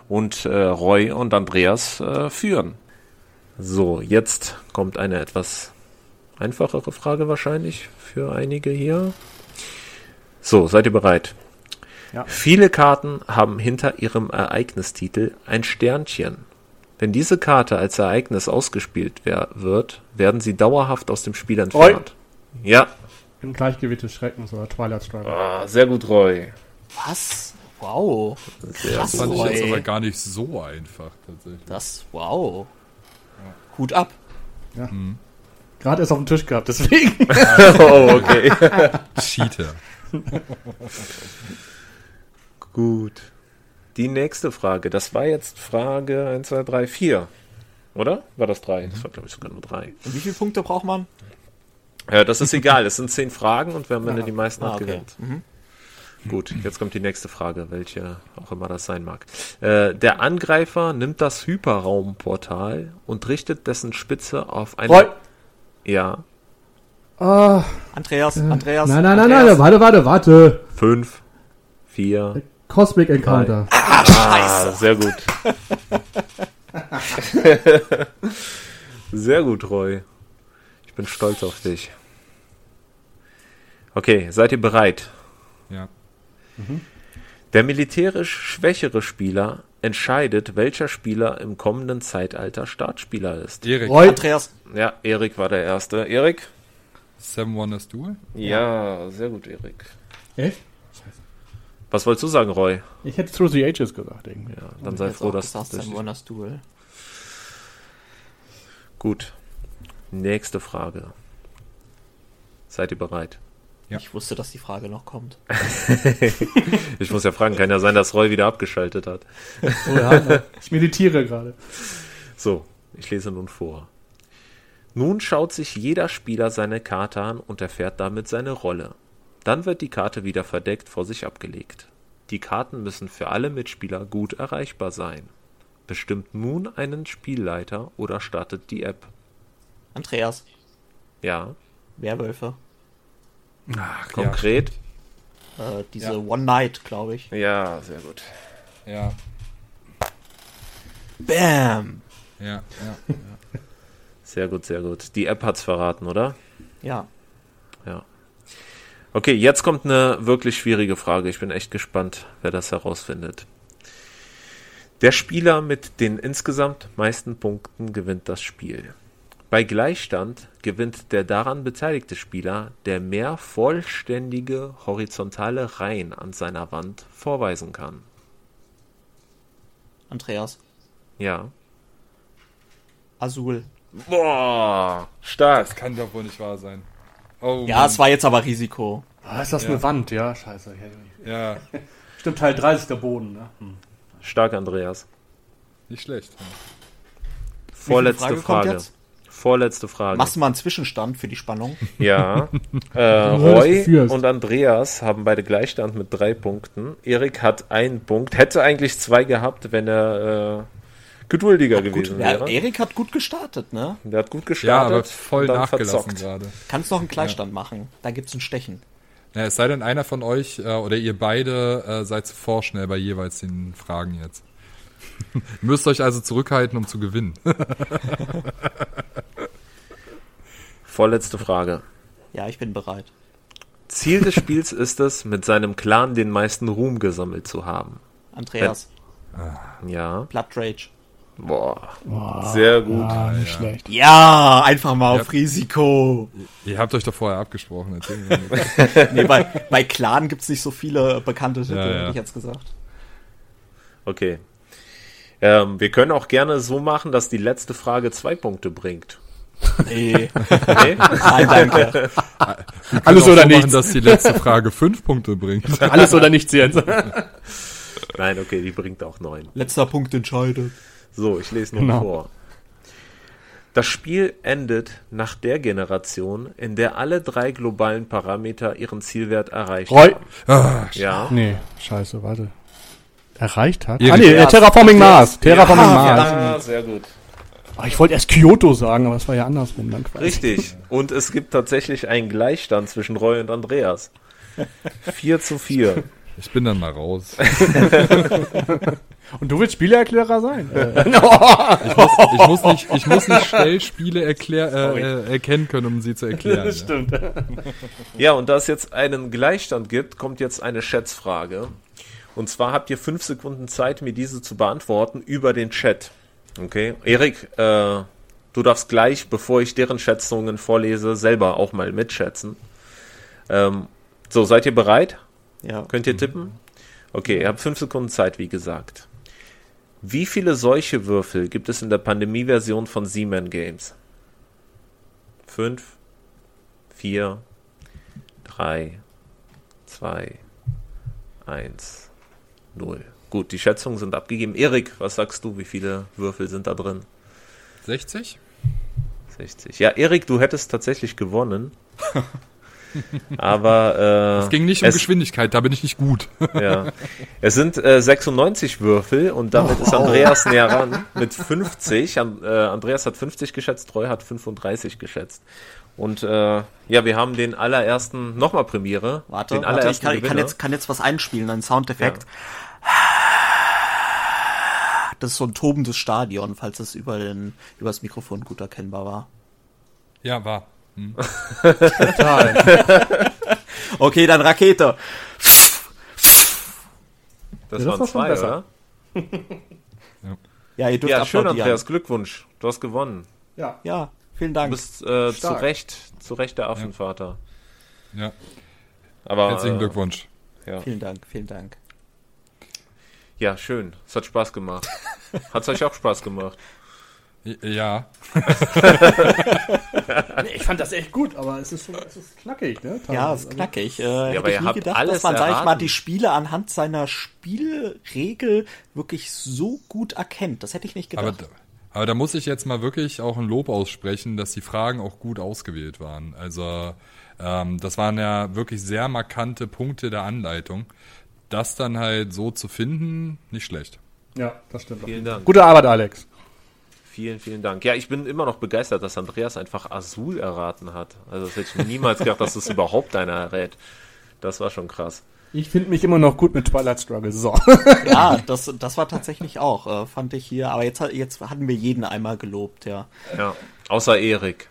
und äh, Roy und Andreas äh, führen. So, jetzt kommt eine etwas einfachere Frage wahrscheinlich für einige hier. So, seid ihr bereit? Ja. Viele Karten haben hinter ihrem Ereignistitel ein Sternchen. Wenn diese Karte als Ereignis ausgespielt wer wird, werden sie dauerhaft aus dem Spiel entfernt. Ja, Im Gleichgewicht des Schreckens oder Twilight Struggle. Ah, sehr gut, Roy. Was? Wow. Sehr Krass. gut. fand ich jetzt aber gar nicht so einfach, tatsächlich. Das, wow. Hut ab. Gerade erst auf dem Tisch gehabt, deswegen. Oh, okay. Cheater. gut. Die nächste Frage. Das war jetzt Frage 1, 2, 3, 4. Oder? War das 3? Das war, glaube ich, sogar nur 3. Und wie viele Punkte braucht man? Ja, das ist egal. Es sind 10 Fragen und wer am Ende die meisten Ah, hat, okay. gewinnt. Mhm. Gut, jetzt kommt die nächste Frage, welche auch immer das sein mag. Äh, der Angreifer nimmt das Hyperraumportal und richtet dessen Spitze auf eine. Roy. Ja. Ah, Andreas, Andreas. nein, nein, nein, Andreas. nein, warte, warte, warte. 5, 4, Cosmic Encounter. Ah, sehr gut. Sehr gut, Roy. Ich bin stolz auf dich. Okay, seid ihr bereit? Ja. Der militärisch schwächere Spieler entscheidet, welcher Spieler im kommenden Zeitalter Startspieler ist. Erik, Roy, Andreas, Ja, Erik war der Erste. Erik? Seven Wonders Duel? Ja, sehr gut, Erik. echt? Was wolltest du sagen, Roy? Ich hätte Through the Ages gesagt, irgendwie. Ja, dann sei jetzt froh, dass gesagt, das Sam Wonders Duel. Gut. Nächste Frage. Seid ihr bereit? Ja. Ich wusste, dass die Frage noch kommt. Ich muss ja fragen, kann ja sein, dass Roy wieder abgeschaltet hat. Oh, ja, ich meditiere gerade. So, ich lese nun vor. Nun schaut sich jeder Spieler seine Karte an und erfährt damit seine Rolle. Dann wird die Karte wieder verdeckt vor sich abgelegt. Die Karten müssen für alle Mitspieler gut erreichbar sein. Bestimmt nun einen Spielleiter oder startet die App. Andreas, Ja, Werwölfe. Ach, konkret? Äh, diese Ja. One Night, glaube ich. Ja, sehr gut. Ja. Bam! Ja, ja. Sehr gut, sehr gut. Die App hat's verraten, oder? Ja. Ja. Okay, jetzt kommt eine wirklich schwierige Frage. Ich bin echt gespannt, wer das herausfindet. Der Spieler mit den insgesamt meisten Punkten gewinnt das Spiel. Bei Gleichstand gewinnt der daran beteiligte Spieler, der mehr vollständige horizontale Reihen an seiner Wand vorweisen kann. Andreas. Ja. Azul. Boah, stark. Kann doch wohl nicht wahr sein. Oh, Ja, es war jetzt aber Risiko. Ah, ist das Ja. eine Wand? Ja, scheiße. Ja, Stimmt, Teil 30 der Boden, ne? Hm. Stark, Andreas. nicht schlecht. Vorletzte Frage kommt Frage. Vorletzte Frage. Machst du mal einen Zwischenstand für die Spannung? Ja. Äh, Roy und Andreas haben beide Gleichstand mit drei Punkten. Erik hat einen Punkt. Hätte eigentlich zwei gehabt, wenn er äh, geduldiger Gut, gewesen ja, wäre. Erik hat gut gestartet, ne? Der hat gut Ja, gestartet. aber voll nachgelassen verzockt. gerade. Kannst noch einen Gleichstand machen. Da gibt's ein Stechen. Ja, es sei denn, einer von euch äh, oder ihr beide äh, seid zu vorschnell bei jeweils den Fragen jetzt. Müsst euch also zurückhalten, um zu gewinnen. Vorletzte Frage. Ja, ich bin bereit. Ziel des Spiels ist es, mit seinem Clan den meisten Ruhm gesammelt zu haben. Andreas, Ja. Blood Rage. Boah. Sehr gut. Ah, nicht schlecht. Ja, einfach mal Ja. auf Risiko. ihr habt euch doch vorher abgesprochen. Nee, bei, bei Clan gibt's nicht so viele bekannte Titel, Ja, ja. hätte ich jetzt gesagt. Okay. Ähm, wir können auch gerne so machen, dass die letzte Frage zwei Punkte bringt. Nee, Okay? nein, danke. Alles Auch oder so machen, nichts. dass die letzte Frage fünf Punkte bringt. Alles oder nichts jetzt. Nein, okay, die bringt auch neun. Letzter Punkt entscheidet. So, ich lese nun Genau. vor. Das Spiel endet nach der Generation, in der alle drei globalen Parameter ihren Zielwert erreicht Roy. haben. Ah, Ja. Nee, scheiße, warte. Erreicht hat? Ah, nee, äh, Terraforming Mars. Terraforming Ja, Mars. Ja, sehr gut. Ah, ich wollte erst Kyoto sagen, aber das war ja andersrum dann quasi. Richtig. Und es gibt tatsächlich einen Gleichstand zwischen Roy und Andreas. 4 zu 4. ich bin dann mal raus. Und du willst Spieleerklärer sein? Äh, Ich muss nicht, ich muss nicht schnell Spiele erklär, äh, äh, erkennen können, um sie zu erklären. ja. stimmt. Ja, und da es jetzt einen Gleichstand gibt, kommt jetzt eine Schätzfrage. Und zwar habt ihr fünf Sekunden Zeit, mir diese zu beantworten über den Chat. Okay? Erik, äh, du darfst gleich, bevor ich deren Schätzungen vorlese, selber auch mal mitschätzen. Ähm, so, seid ihr bereit? Ja. Könnt ihr tippen? Okay, ihr habt fünf Sekunden Zeit, wie gesagt. Wie viele solche Würfel gibt es in der Pandemie-Version von Seaman Games? Fünf, vier, drei, zwei, eins, null. Gut, die Schätzungen sind abgegeben. Erik, was sagst du? Wie viele Würfel sind da drin? 60? 60. Ja, Erik, du hättest tatsächlich gewonnen. Aber äh, Es ging nicht um es- Geschwindigkeit, da bin ich nicht gut. Ja. Es sind äh, 96 Würfel und damit ist Andreas näher ran mit 50. An, äh, Andreas hat 50 geschätzt, Roy hat 35 geschätzt. Und äh, ja, wir haben den allerersten, nochmal Premiere. Warte, den warte ich, allerersten kann, ich kann, Gewinner. jetzt, kann jetzt was einspielen, einen Soundeffekt. Das ist so ein tobendes Stadion, falls es über, den, über das Mikrofon gut erkennbar war. Ja, war. Hm. Total. okay, dann Rakete. Das ja, waren das zwei, oder? ja. ja, ihr dürft Ja, schön, Andreas. Glückwunsch. Du hast gewonnen. Ja. Ja, vielen Dank. Du bist äh, zu Recht, zu Recht der Affenvater. Ja. Aber, Herzlichen äh, Glückwunsch. Ja. Vielen Dank, vielen Dank. Ja, schön. Es hat Spaß gemacht. hat es euch auch Spaß gemacht? Ja. nee, ich fand das echt gut, aber es ist, es ist knackig, ne? Teilweise. Ja, es ist knackig. Äh, ja, aber ihr habt gedacht, alles dass man, sag ich mal, die Spiele anhand seiner Spielregel wirklich so gut erkennt. Das hätte ich nicht gedacht. Aber, aber da muss ich jetzt mal wirklich auch ein Lob aussprechen, dass die Fragen auch gut ausgewählt waren. Also ähm, das waren ja wirklich sehr markante Punkte der Anleitung. Das dann halt so zu finden, nicht schlecht. Ja, das stimmt. Vielen Dank. Gute Arbeit, Alex. Vielen, vielen Dank. Ja, ich bin immer noch begeistert, dass Andreas einfach Azul erraten hat. Also das hätte ich niemals gedacht, dass das überhaupt einer errät. Das war schon krass. Ich finde mich immer noch gut mit Twilight Struggle. So. Ja, das, das war tatsächlich auch, äh, fand ich hier. Aber jetzt, jetzt hatten wir jeden einmal gelobt, ja. Ja, außer Erik.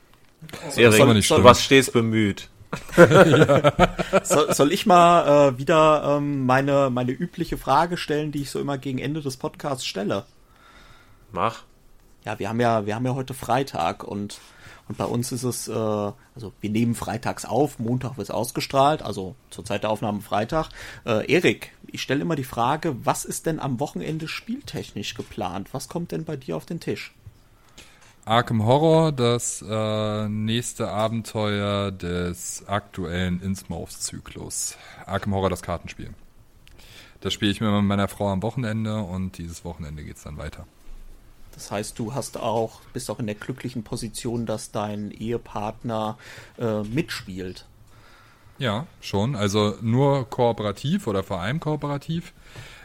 Erik, du warst stets bemüht. so, soll ich mal äh, wieder ähm, meine, meine übliche Frage stellen, die ich so immer gegen Ende des Podcasts stelle? Mach ja, wir haben ja, wir haben ja heute Freitag und, und bei uns ist es, äh, also wir nehmen freitags auf, Montag wird es ausgestrahlt, also zur Zeit der Aufnahme Freitag. Äh, Erik, ich stelle immer die Frage, was ist denn am Wochenende spieltechnisch geplant? Was kommt denn bei dir auf den Tisch? Arkham Horror, das äh, nächste Abenteuer des aktuellen Innsmouth-Zyklus. Arkham Horror, das Kartenspiel. Das spiele ich mir mit meiner Frau am Wochenende und dieses Wochenende geht es dann weiter. Das heißt, du hast auch, bist auch in der glücklichen Position, dass dein Ehepartner äh, mitspielt. Ja, schon. Also nur kooperativ oder vor allem kooperativ.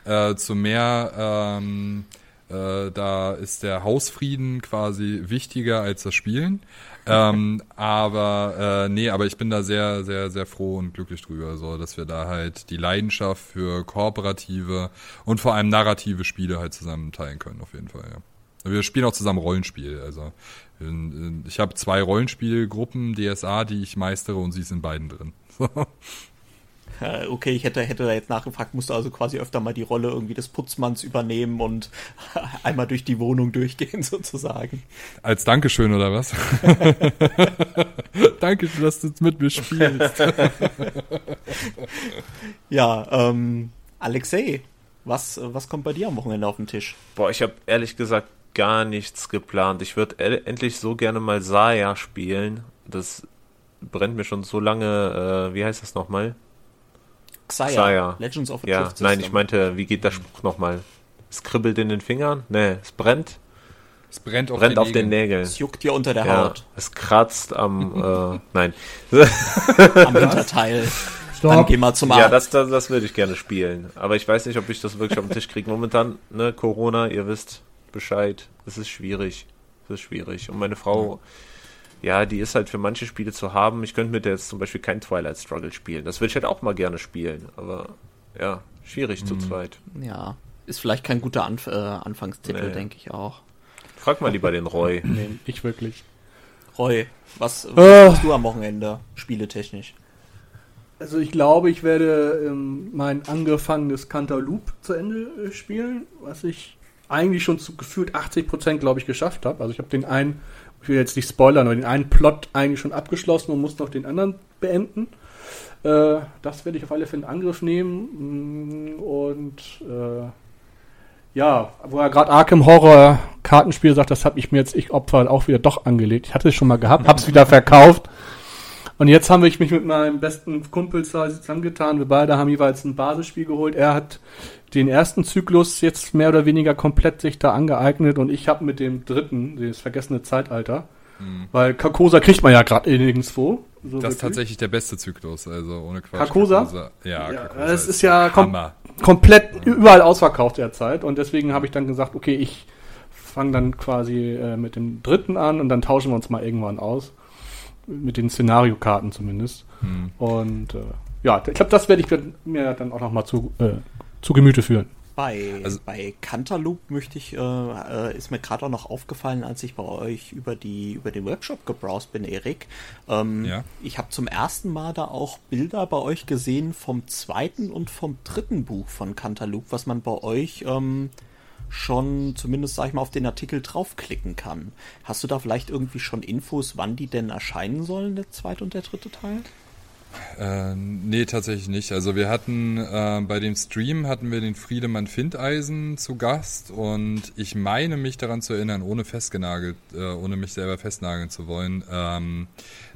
Äh, zu mehr, ähm, äh, da ist der Hausfrieden quasi wichtiger als das Spielen. ähm, aber äh, nee, aber ich bin da sehr, sehr, sehr froh und glücklich drüber, so dass wir da halt die Leidenschaft für kooperative und vor allem narrative Spiele halt zusammen teilen können, auf jeden Fall, ja. Wir spielen auch zusammen Rollenspiel. Also ich habe zwei Rollenspielgruppen DSA, die ich meistere und sie sind beiden drin. okay, ich hätte, hätte da jetzt nachgefragt, musst du also quasi öfter mal die Rolle irgendwie des Putzmanns übernehmen und einmal durch die Wohnung durchgehen sozusagen. Als Dankeschön oder was? Dankeschön, dass du mit mir spielst. ja, ähm, Alexei, was, was kommt bei dir am Wochenende auf den Tisch? Boah, ich habe ehrlich gesagt gar nichts geplant. Ich würde endlich so gerne mal Saya spielen. Das brennt mir schon so lange. Äh, wie heißt das nochmal? Xayah. Xayah. Legends of the Ja, nein, ich meinte, wie geht der Spruch nochmal? Es kribbelt in den Fingern? Nee, es brennt. Es brennt auf, brennt den, auf den Nägeln. Es juckt dir unter der ja, Haut. Es kratzt am, äh, nein. am Hinterteil. Stopp. Dann geh mal zum Arzt. Ja, das, das, das würde ich gerne spielen. Aber ich weiß nicht, ob ich das wirklich auf den Tisch kriege. Momentan, ne, Corona, ihr wisst, Bescheid. Es ist schwierig. Es ist schwierig. Und meine Frau, ja. Ja, die ist halt für manche Spiele zu haben. Ich könnte mit der jetzt zum Beispiel kein Twilight Struggle spielen. Das würde ich halt auch mal gerne spielen. Aber ja, schwierig mhm. zu zweit. Ja, ist vielleicht kein guter Anf äh, Anfangstitel, nee. denke ich auch. Frag mal lieber den Roy. nee, ich wirklich. Roy, was, was äh. machst du am Wochenende, spieletechnisch? Also ich glaube, ich werde ähm, mein angefangenes Cantaloupe zu Ende äh, spielen, was ich eigentlich schon zu gefühlt 80 Prozent, glaube ich, geschafft habe. Also ich habe den einen, ich will jetzt nicht spoilern, aber den einen Plot eigentlich schon abgeschlossen und muss noch den anderen beenden. Äh, das werde ich auf alle Fälle in Angriff nehmen. Mm, und äh, ja, wo er gerade Arkham Horror Kartenspiel sagt, das habe ich mir jetzt, ich Opfer, auch wieder doch angelegt. Ich hatte es schon mal gehabt, habe es wieder verkauft. Und jetzt haben wir mich mit meinem besten Kumpel zusammengetan. Wir beide haben jeweils ein Basisspiel geholt. Er hat den ersten Zyklus jetzt mehr oder weniger komplett sich da angeeignet und ich habe mit dem dritten, das vergessene Zeitalter, mhm. weil Carcosa kriegt man ja gerade nirgendwo. So das ist tatsächlich der beste Zyklus, also ohne Quatsch. Carcosa? Ja, ja es ist, ist ja kom komplett mhm. überall ausverkauft derzeit und deswegen habe ich dann gesagt, okay, ich fange dann quasi äh, mit dem dritten an und dann tauschen wir uns mal irgendwann aus. Mit den Szenariokarten zumindest. Mhm. Und äh, ja, ich glaube, das werde ich mir dann auch noch mal zu, äh, zu Gemüte führen. Bei, also, bei Cantaloupe möchte ich, äh, äh ist mir gerade auch noch aufgefallen, als ich bei euch über die über den Webshop gebrowst bin, Erik. Ähm, ja. Ich habe zum ersten Mal da auch Bilder bei euch gesehen vom zweiten und vom dritten Buch von Cantaloupe, was man bei euch ähm, schon zumindest, sag ich mal, auf den Artikel draufklicken kann. Hast du da vielleicht irgendwie schon Infos, wann die denn erscheinen sollen, der zweite und der dritte Teil? Äh, nee, tatsächlich nicht. Also wir hatten äh, bei dem Stream hatten wir den Friedemann Findeisen zu Gast und ich meine mich daran zu erinnern, ohne festgenagelt, äh, ohne mich selber festnageln zu wollen, ähm,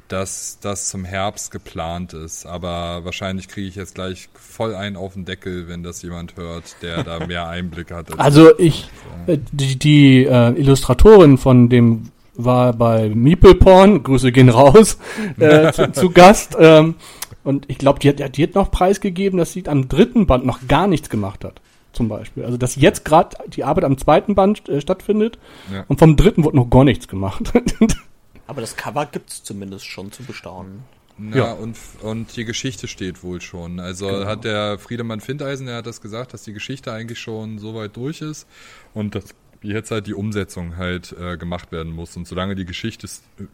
dass das zum Herbst geplant ist. Aber wahrscheinlich kriege ich jetzt gleich voll einen auf den Deckel, wenn das jemand hört, der da mehr Einblick hat. Also ich, äh, die, die äh, Illustratorin von dem war bei Meeple Porn, Grüße gehen raus, äh, zu, zu, Gast. Ähm, und ich glaube, die hat, die hat noch preisgegeben, dass sie am dritten Band noch gar nichts gemacht hat. Zum Beispiel. Also, dass jetzt gerade die Arbeit am zweiten Band äh, stattfindet ja. und vom dritten wurde noch gar nichts gemacht. Aber das Cover gibt es zumindest schon zu bestaunen. Na, ja, und, und die Geschichte steht wohl schon. Also genau. hat der Friedemann Findeisen, der hat das gesagt, dass die Geschichte eigentlich schon so weit durch ist und das jetzt halt die Umsetzung halt äh, gemacht werden muss. Und solange die Geschichte,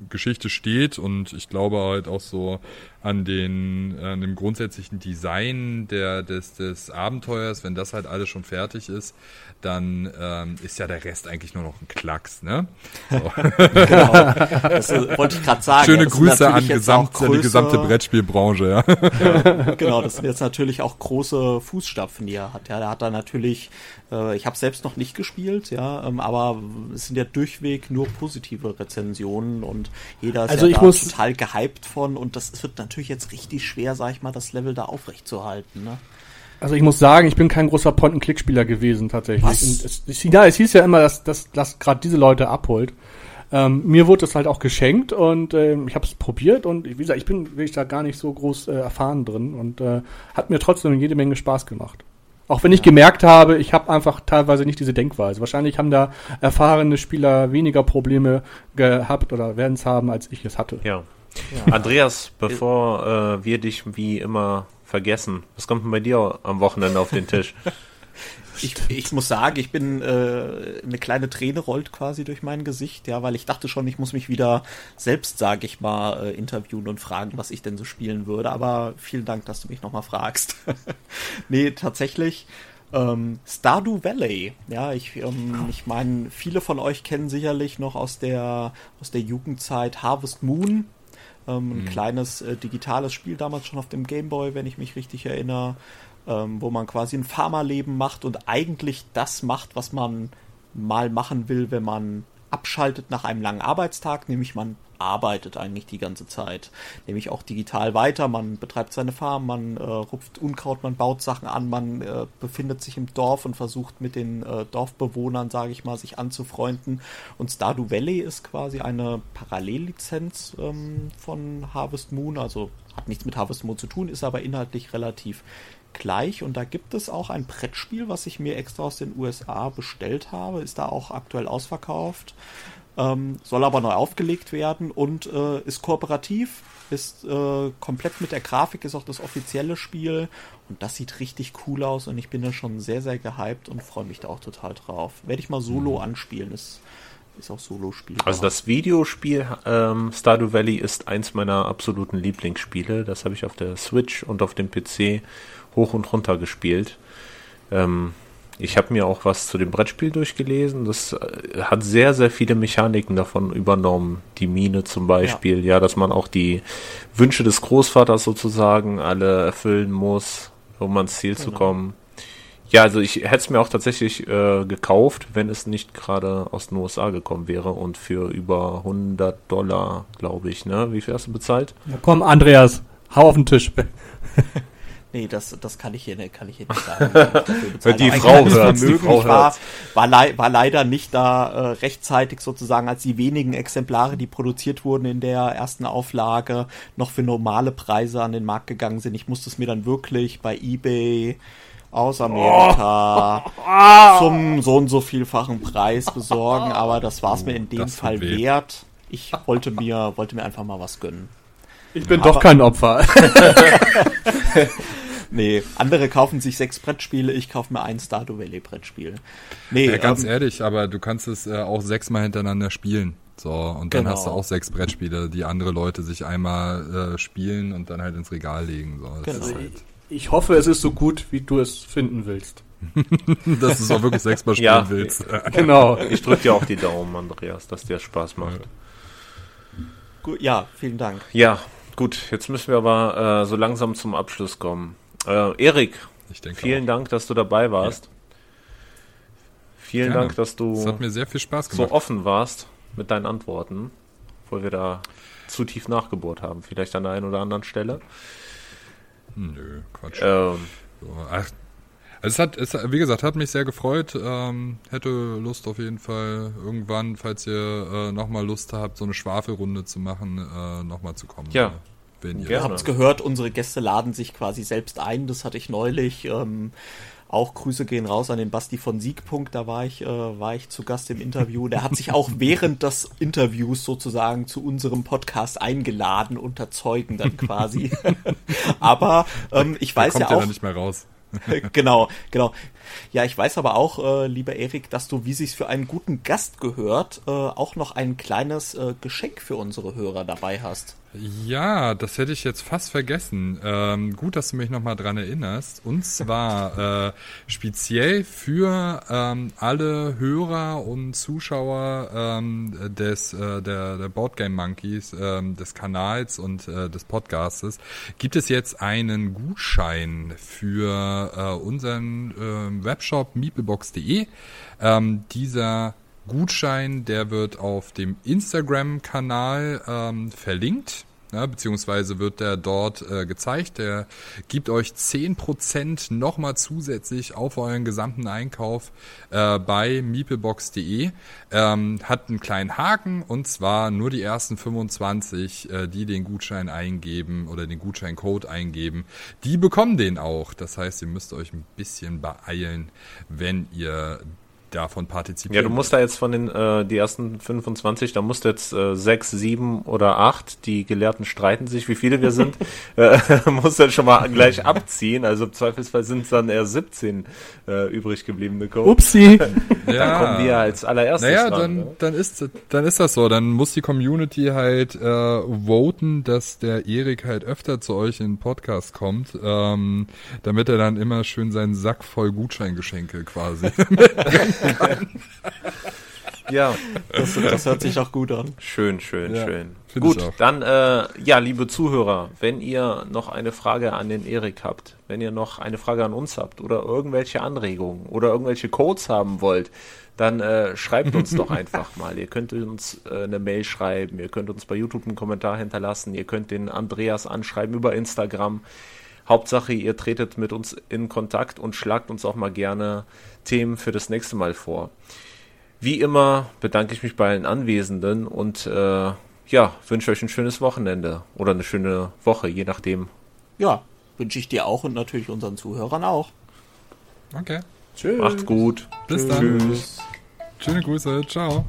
Geschichte steht und ich glaube halt auch so an, den, an dem grundsätzlichen Design der, des, des Abenteuers, wenn das halt alles schon fertig ist, dann ähm, ist ja der Rest eigentlich nur noch ein Klacks, ne? So. genau, das wollte ich gerade sagen. Schöne ja, Grüße an, gesamt, an die gesamte Brettspielbranche, ja. ja. Genau, das sind jetzt natürlich auch große Fußstapfen, die er hat. Ja, der hat da natürlich, äh, ich habe selbst noch nicht gespielt, ja, ähm, aber es sind ja durchweg nur positive Rezensionen und jeder ist also ja muss, total gehypt von und das wird natürlich jetzt richtig schwer, sag ich mal, das Level da aufrechtzuerhalten, ne? Also ich muss sagen, ich bin kein großer Point-and-Click-Spieler gewesen tatsächlich. Was? Es, es, ja, es hieß ja immer, dass das dass gerade diese Leute abholt. Ähm, mir wurde es halt auch geschenkt und äh, ich habe es probiert und wie gesagt, ich bin wirklich da gar nicht so groß äh, erfahren drin und äh, hat mir trotzdem jede Menge Spaß gemacht. Auch wenn ich gemerkt habe, ich habe einfach teilweise nicht diese Denkweise. Wahrscheinlich haben da erfahrene Spieler weniger Probleme gehabt oder werden es haben, als ich es hatte. Ja. Ja. Andreas, bevor äh, wir dich wie immer vergessen. Was kommt denn bei dir am Wochenende auf den Tisch? Ich, ich, muss sagen, ich bin äh, eine kleine Träne rollt quasi durch mein Gesicht, ja, weil ich dachte schon, ich muss mich wieder selbst, sage ich mal, äh, interviewen und fragen, was ich denn so spielen würde. Aber vielen Dank, dass du mich nochmal fragst. nee, tatsächlich. Ähm, Stardew Valley, ja, ich, ähm, ich meine, viele von euch kennen sicherlich noch aus der aus der Jugendzeit Harvest Moon, ähm, ein mhm. kleines äh, digitales Spiel damals schon auf dem Game Boy, wenn ich mich richtig erinnere, ähm, wo man quasi ein Farmerleben macht und eigentlich das macht, was man mal machen will, wenn man abschaltet nach einem langen Arbeitstag, nämlich man arbeitet eigentlich die ganze Zeit. Nämlich auch digital weiter. Man betreibt seine Farm, man äh, rupft Unkraut, man baut Sachen an, man äh, befindet sich im Dorf und versucht mit den äh, Dorfbewohnern, sage ich mal, sich anzufreunden. Und Stardew Valley ist quasi eine Parallellizenz ähm, von Harvest Moon, also hat nichts mit Harvest Moon zu tun, ist aber inhaltlich relativ gleich und da gibt es auch ein Brettspiel, was ich mir extra aus den USA bestellt habe, ist da auch aktuell ausverkauft. Ähm, soll aber neu aufgelegt werden und äh, ist kooperativ, ist äh, komplett mit der Grafik, ist auch das offizielle Spiel und das sieht richtig cool aus und ich bin da schon sehr, sehr gehypt und freue mich da auch total drauf. Werde ich mal solo mhm. anspielen, ist, ist auch Solo-Spiel. Also das Videospiel ähm, Stardew Valley ist eins meiner absoluten Lieblingsspiele. Das habe ich auf der Switch und auf dem PC hoch und runter gespielt. Ähm, ich habe mir auch was zu dem Brettspiel durchgelesen. Das äh, hat sehr, sehr viele Mechaniken davon übernommen. Die Mine zum Beispiel, ja, ja dass man auch die Wünsche des Großvaters sozusagen alle erfüllen muss, um ans Ziel genau. zu kommen. Ja, also ich hätte es mir auch tatsächlich äh, gekauft, wenn es nicht gerade aus den USA gekommen wäre und für über 100 Dollar, glaube ich, ne? Wie viel hast du bezahlt? Ja, komm, Andreas, hau auf den Tisch. Nee, das, das kann ich hier, kann ich hier nicht sagen. die Frau hört, die Frau war, war, le war leider nicht da äh, rechtzeitig sozusagen, als die wenigen Exemplare, die produziert wurden in der ersten Auflage, noch für normale Preise an den Markt gegangen sind. Ich musste es mir dann wirklich bei eBay aus Amerika oh. zum so und so vielfachen Preis besorgen, aber das war es mir in dem Fall wert. Ich wollte mir, wollte mir einfach mal was gönnen. Ich bin aber, doch kein Opfer. nee, andere kaufen sich sechs Brettspiele, ich kaufe mir ein Stardew Valley Brettspiel. Nee, ja, ganz ähm, ehrlich, aber du kannst es äh, auch sechsmal hintereinander spielen. So, und dann genau. hast du auch sechs Brettspiele, die andere Leute sich einmal äh, spielen und dann halt ins Regal legen. So, genau. halt ich hoffe, es ist so gut, wie du es finden willst. dass du es auch wirklich sechsmal spielen ja, willst. genau. Ich drücke dir auch die Daumen, Andreas, dass dir Spaß macht. Gut, ja, vielen Dank. Ja, gut. Jetzt müssen wir aber äh, so langsam zum Abschluss kommen. Äh, Erik, vielen auch. Dank, dass du dabei warst. Ja. Vielen Gerne. Dank, dass du hat mir sehr viel Spaß gemacht. so offen warst mit deinen Antworten, obwohl wir da zu tief nachgebohrt haben, vielleicht an der einen oder anderen Stelle. Nö, Quatsch. Ähm, ach, also es hat, es, wie gesagt, hat mich sehr gefreut. Ähm, hätte Lust auf jeden Fall irgendwann, falls ihr äh, nochmal Lust habt, so eine Schwafelrunde zu machen, äh, nochmal zu kommen. Ja. Wenn ihr ihr habt es gehört, unsere Gäste laden sich quasi selbst ein. Das hatte ich neulich. Ähm, auch Grüße gehen raus an den Basti von Siegpunkt, da war ich, äh, war ich zu Gast im Interview. Der hat sich auch während des Interviews sozusagen zu unserem Podcast eingeladen, unter Zeugen dann quasi. Aber ähm, ich weiß ja auch. Ja nicht mehr raus. genau, genau. Ja, ich weiß aber auch, äh, lieber Erik, dass du, wie sich's für einen guten Gast gehört, äh, auch noch ein kleines äh, Geschenk für unsere Hörer dabei hast. Ja, das hätte ich jetzt fast vergessen. Ähm, gut, dass du mich nochmal dran erinnerst. Und zwar äh, speziell für ähm, alle Hörer und Zuschauer ähm, des äh, der, der Boardgame Monkeys, ähm, des Kanals und äh, des Podcastes, gibt es jetzt einen Gutschein für äh, unseren äh, Webshop meeplebox.de. Ähm, dieser Gutschein, der wird auf dem Instagram-Kanal ähm, verlinkt. Ja, beziehungsweise wird der dort äh, gezeigt. Der gibt euch 10% nochmal zusätzlich auf euren gesamten Einkauf äh, bei meeplebox.de. Ähm, hat einen kleinen Haken und zwar nur die ersten 25, äh, die den Gutschein eingeben oder den Gutscheincode eingeben, die bekommen den auch. Das heißt, ihr müsst euch ein bisschen beeilen, wenn ihr davon partizipieren. Ja, du musst da jetzt von den äh, die ersten 25, da musst du jetzt äh, sechs, sieben oder acht, die Gelehrten streiten sich, wie viele wir sind, äh, musst du dann schon mal gleich abziehen. Also im Zweifelsfall sind es dann eher 17 äh, übrig gebliebene Codes. Upsi. dann ja. kommen wir als allererstes Naja, dran, dann, ne? dann, ist, dann ist das so. Dann muss die Community halt äh, voten, dass der Erik halt öfter zu euch in den Podcast kommt, ähm, damit er dann immer schön seinen Sack voll Gutscheingeschenke quasi ja, das, das, hört sich auch gut an. Schön, schön, ja, schön. Gut, dann, äh, ja, liebe Zuhörer, wenn ihr noch eine Frage an den Erik habt, wenn ihr noch eine Frage an uns habt oder irgendwelche Anregungen oder irgendwelche Codes haben wollt, dann äh, schreibt uns doch einfach mal. Ihr könnt uns äh, eine Mail schreiben, ihr könnt uns bei YouTube einen Kommentar hinterlassen, ihr könnt den Andreas anschreiben über Instagram. Hauptsache, ihr tretet mit uns in Kontakt und schlagt uns auch mal gerne Themen für das nächste Mal vor. Wie immer bedanke ich mich bei allen Anwesenden und äh, ja, wünsche euch ein schönes Wochenende oder eine schöne Woche, je nachdem. Ja, wünsche ich dir auch und natürlich unseren Zuhörern auch. Okay. Tschüss. Macht's gut. Bis Tschüss. dann. Tschüss. Schöne Grüße. Ciao.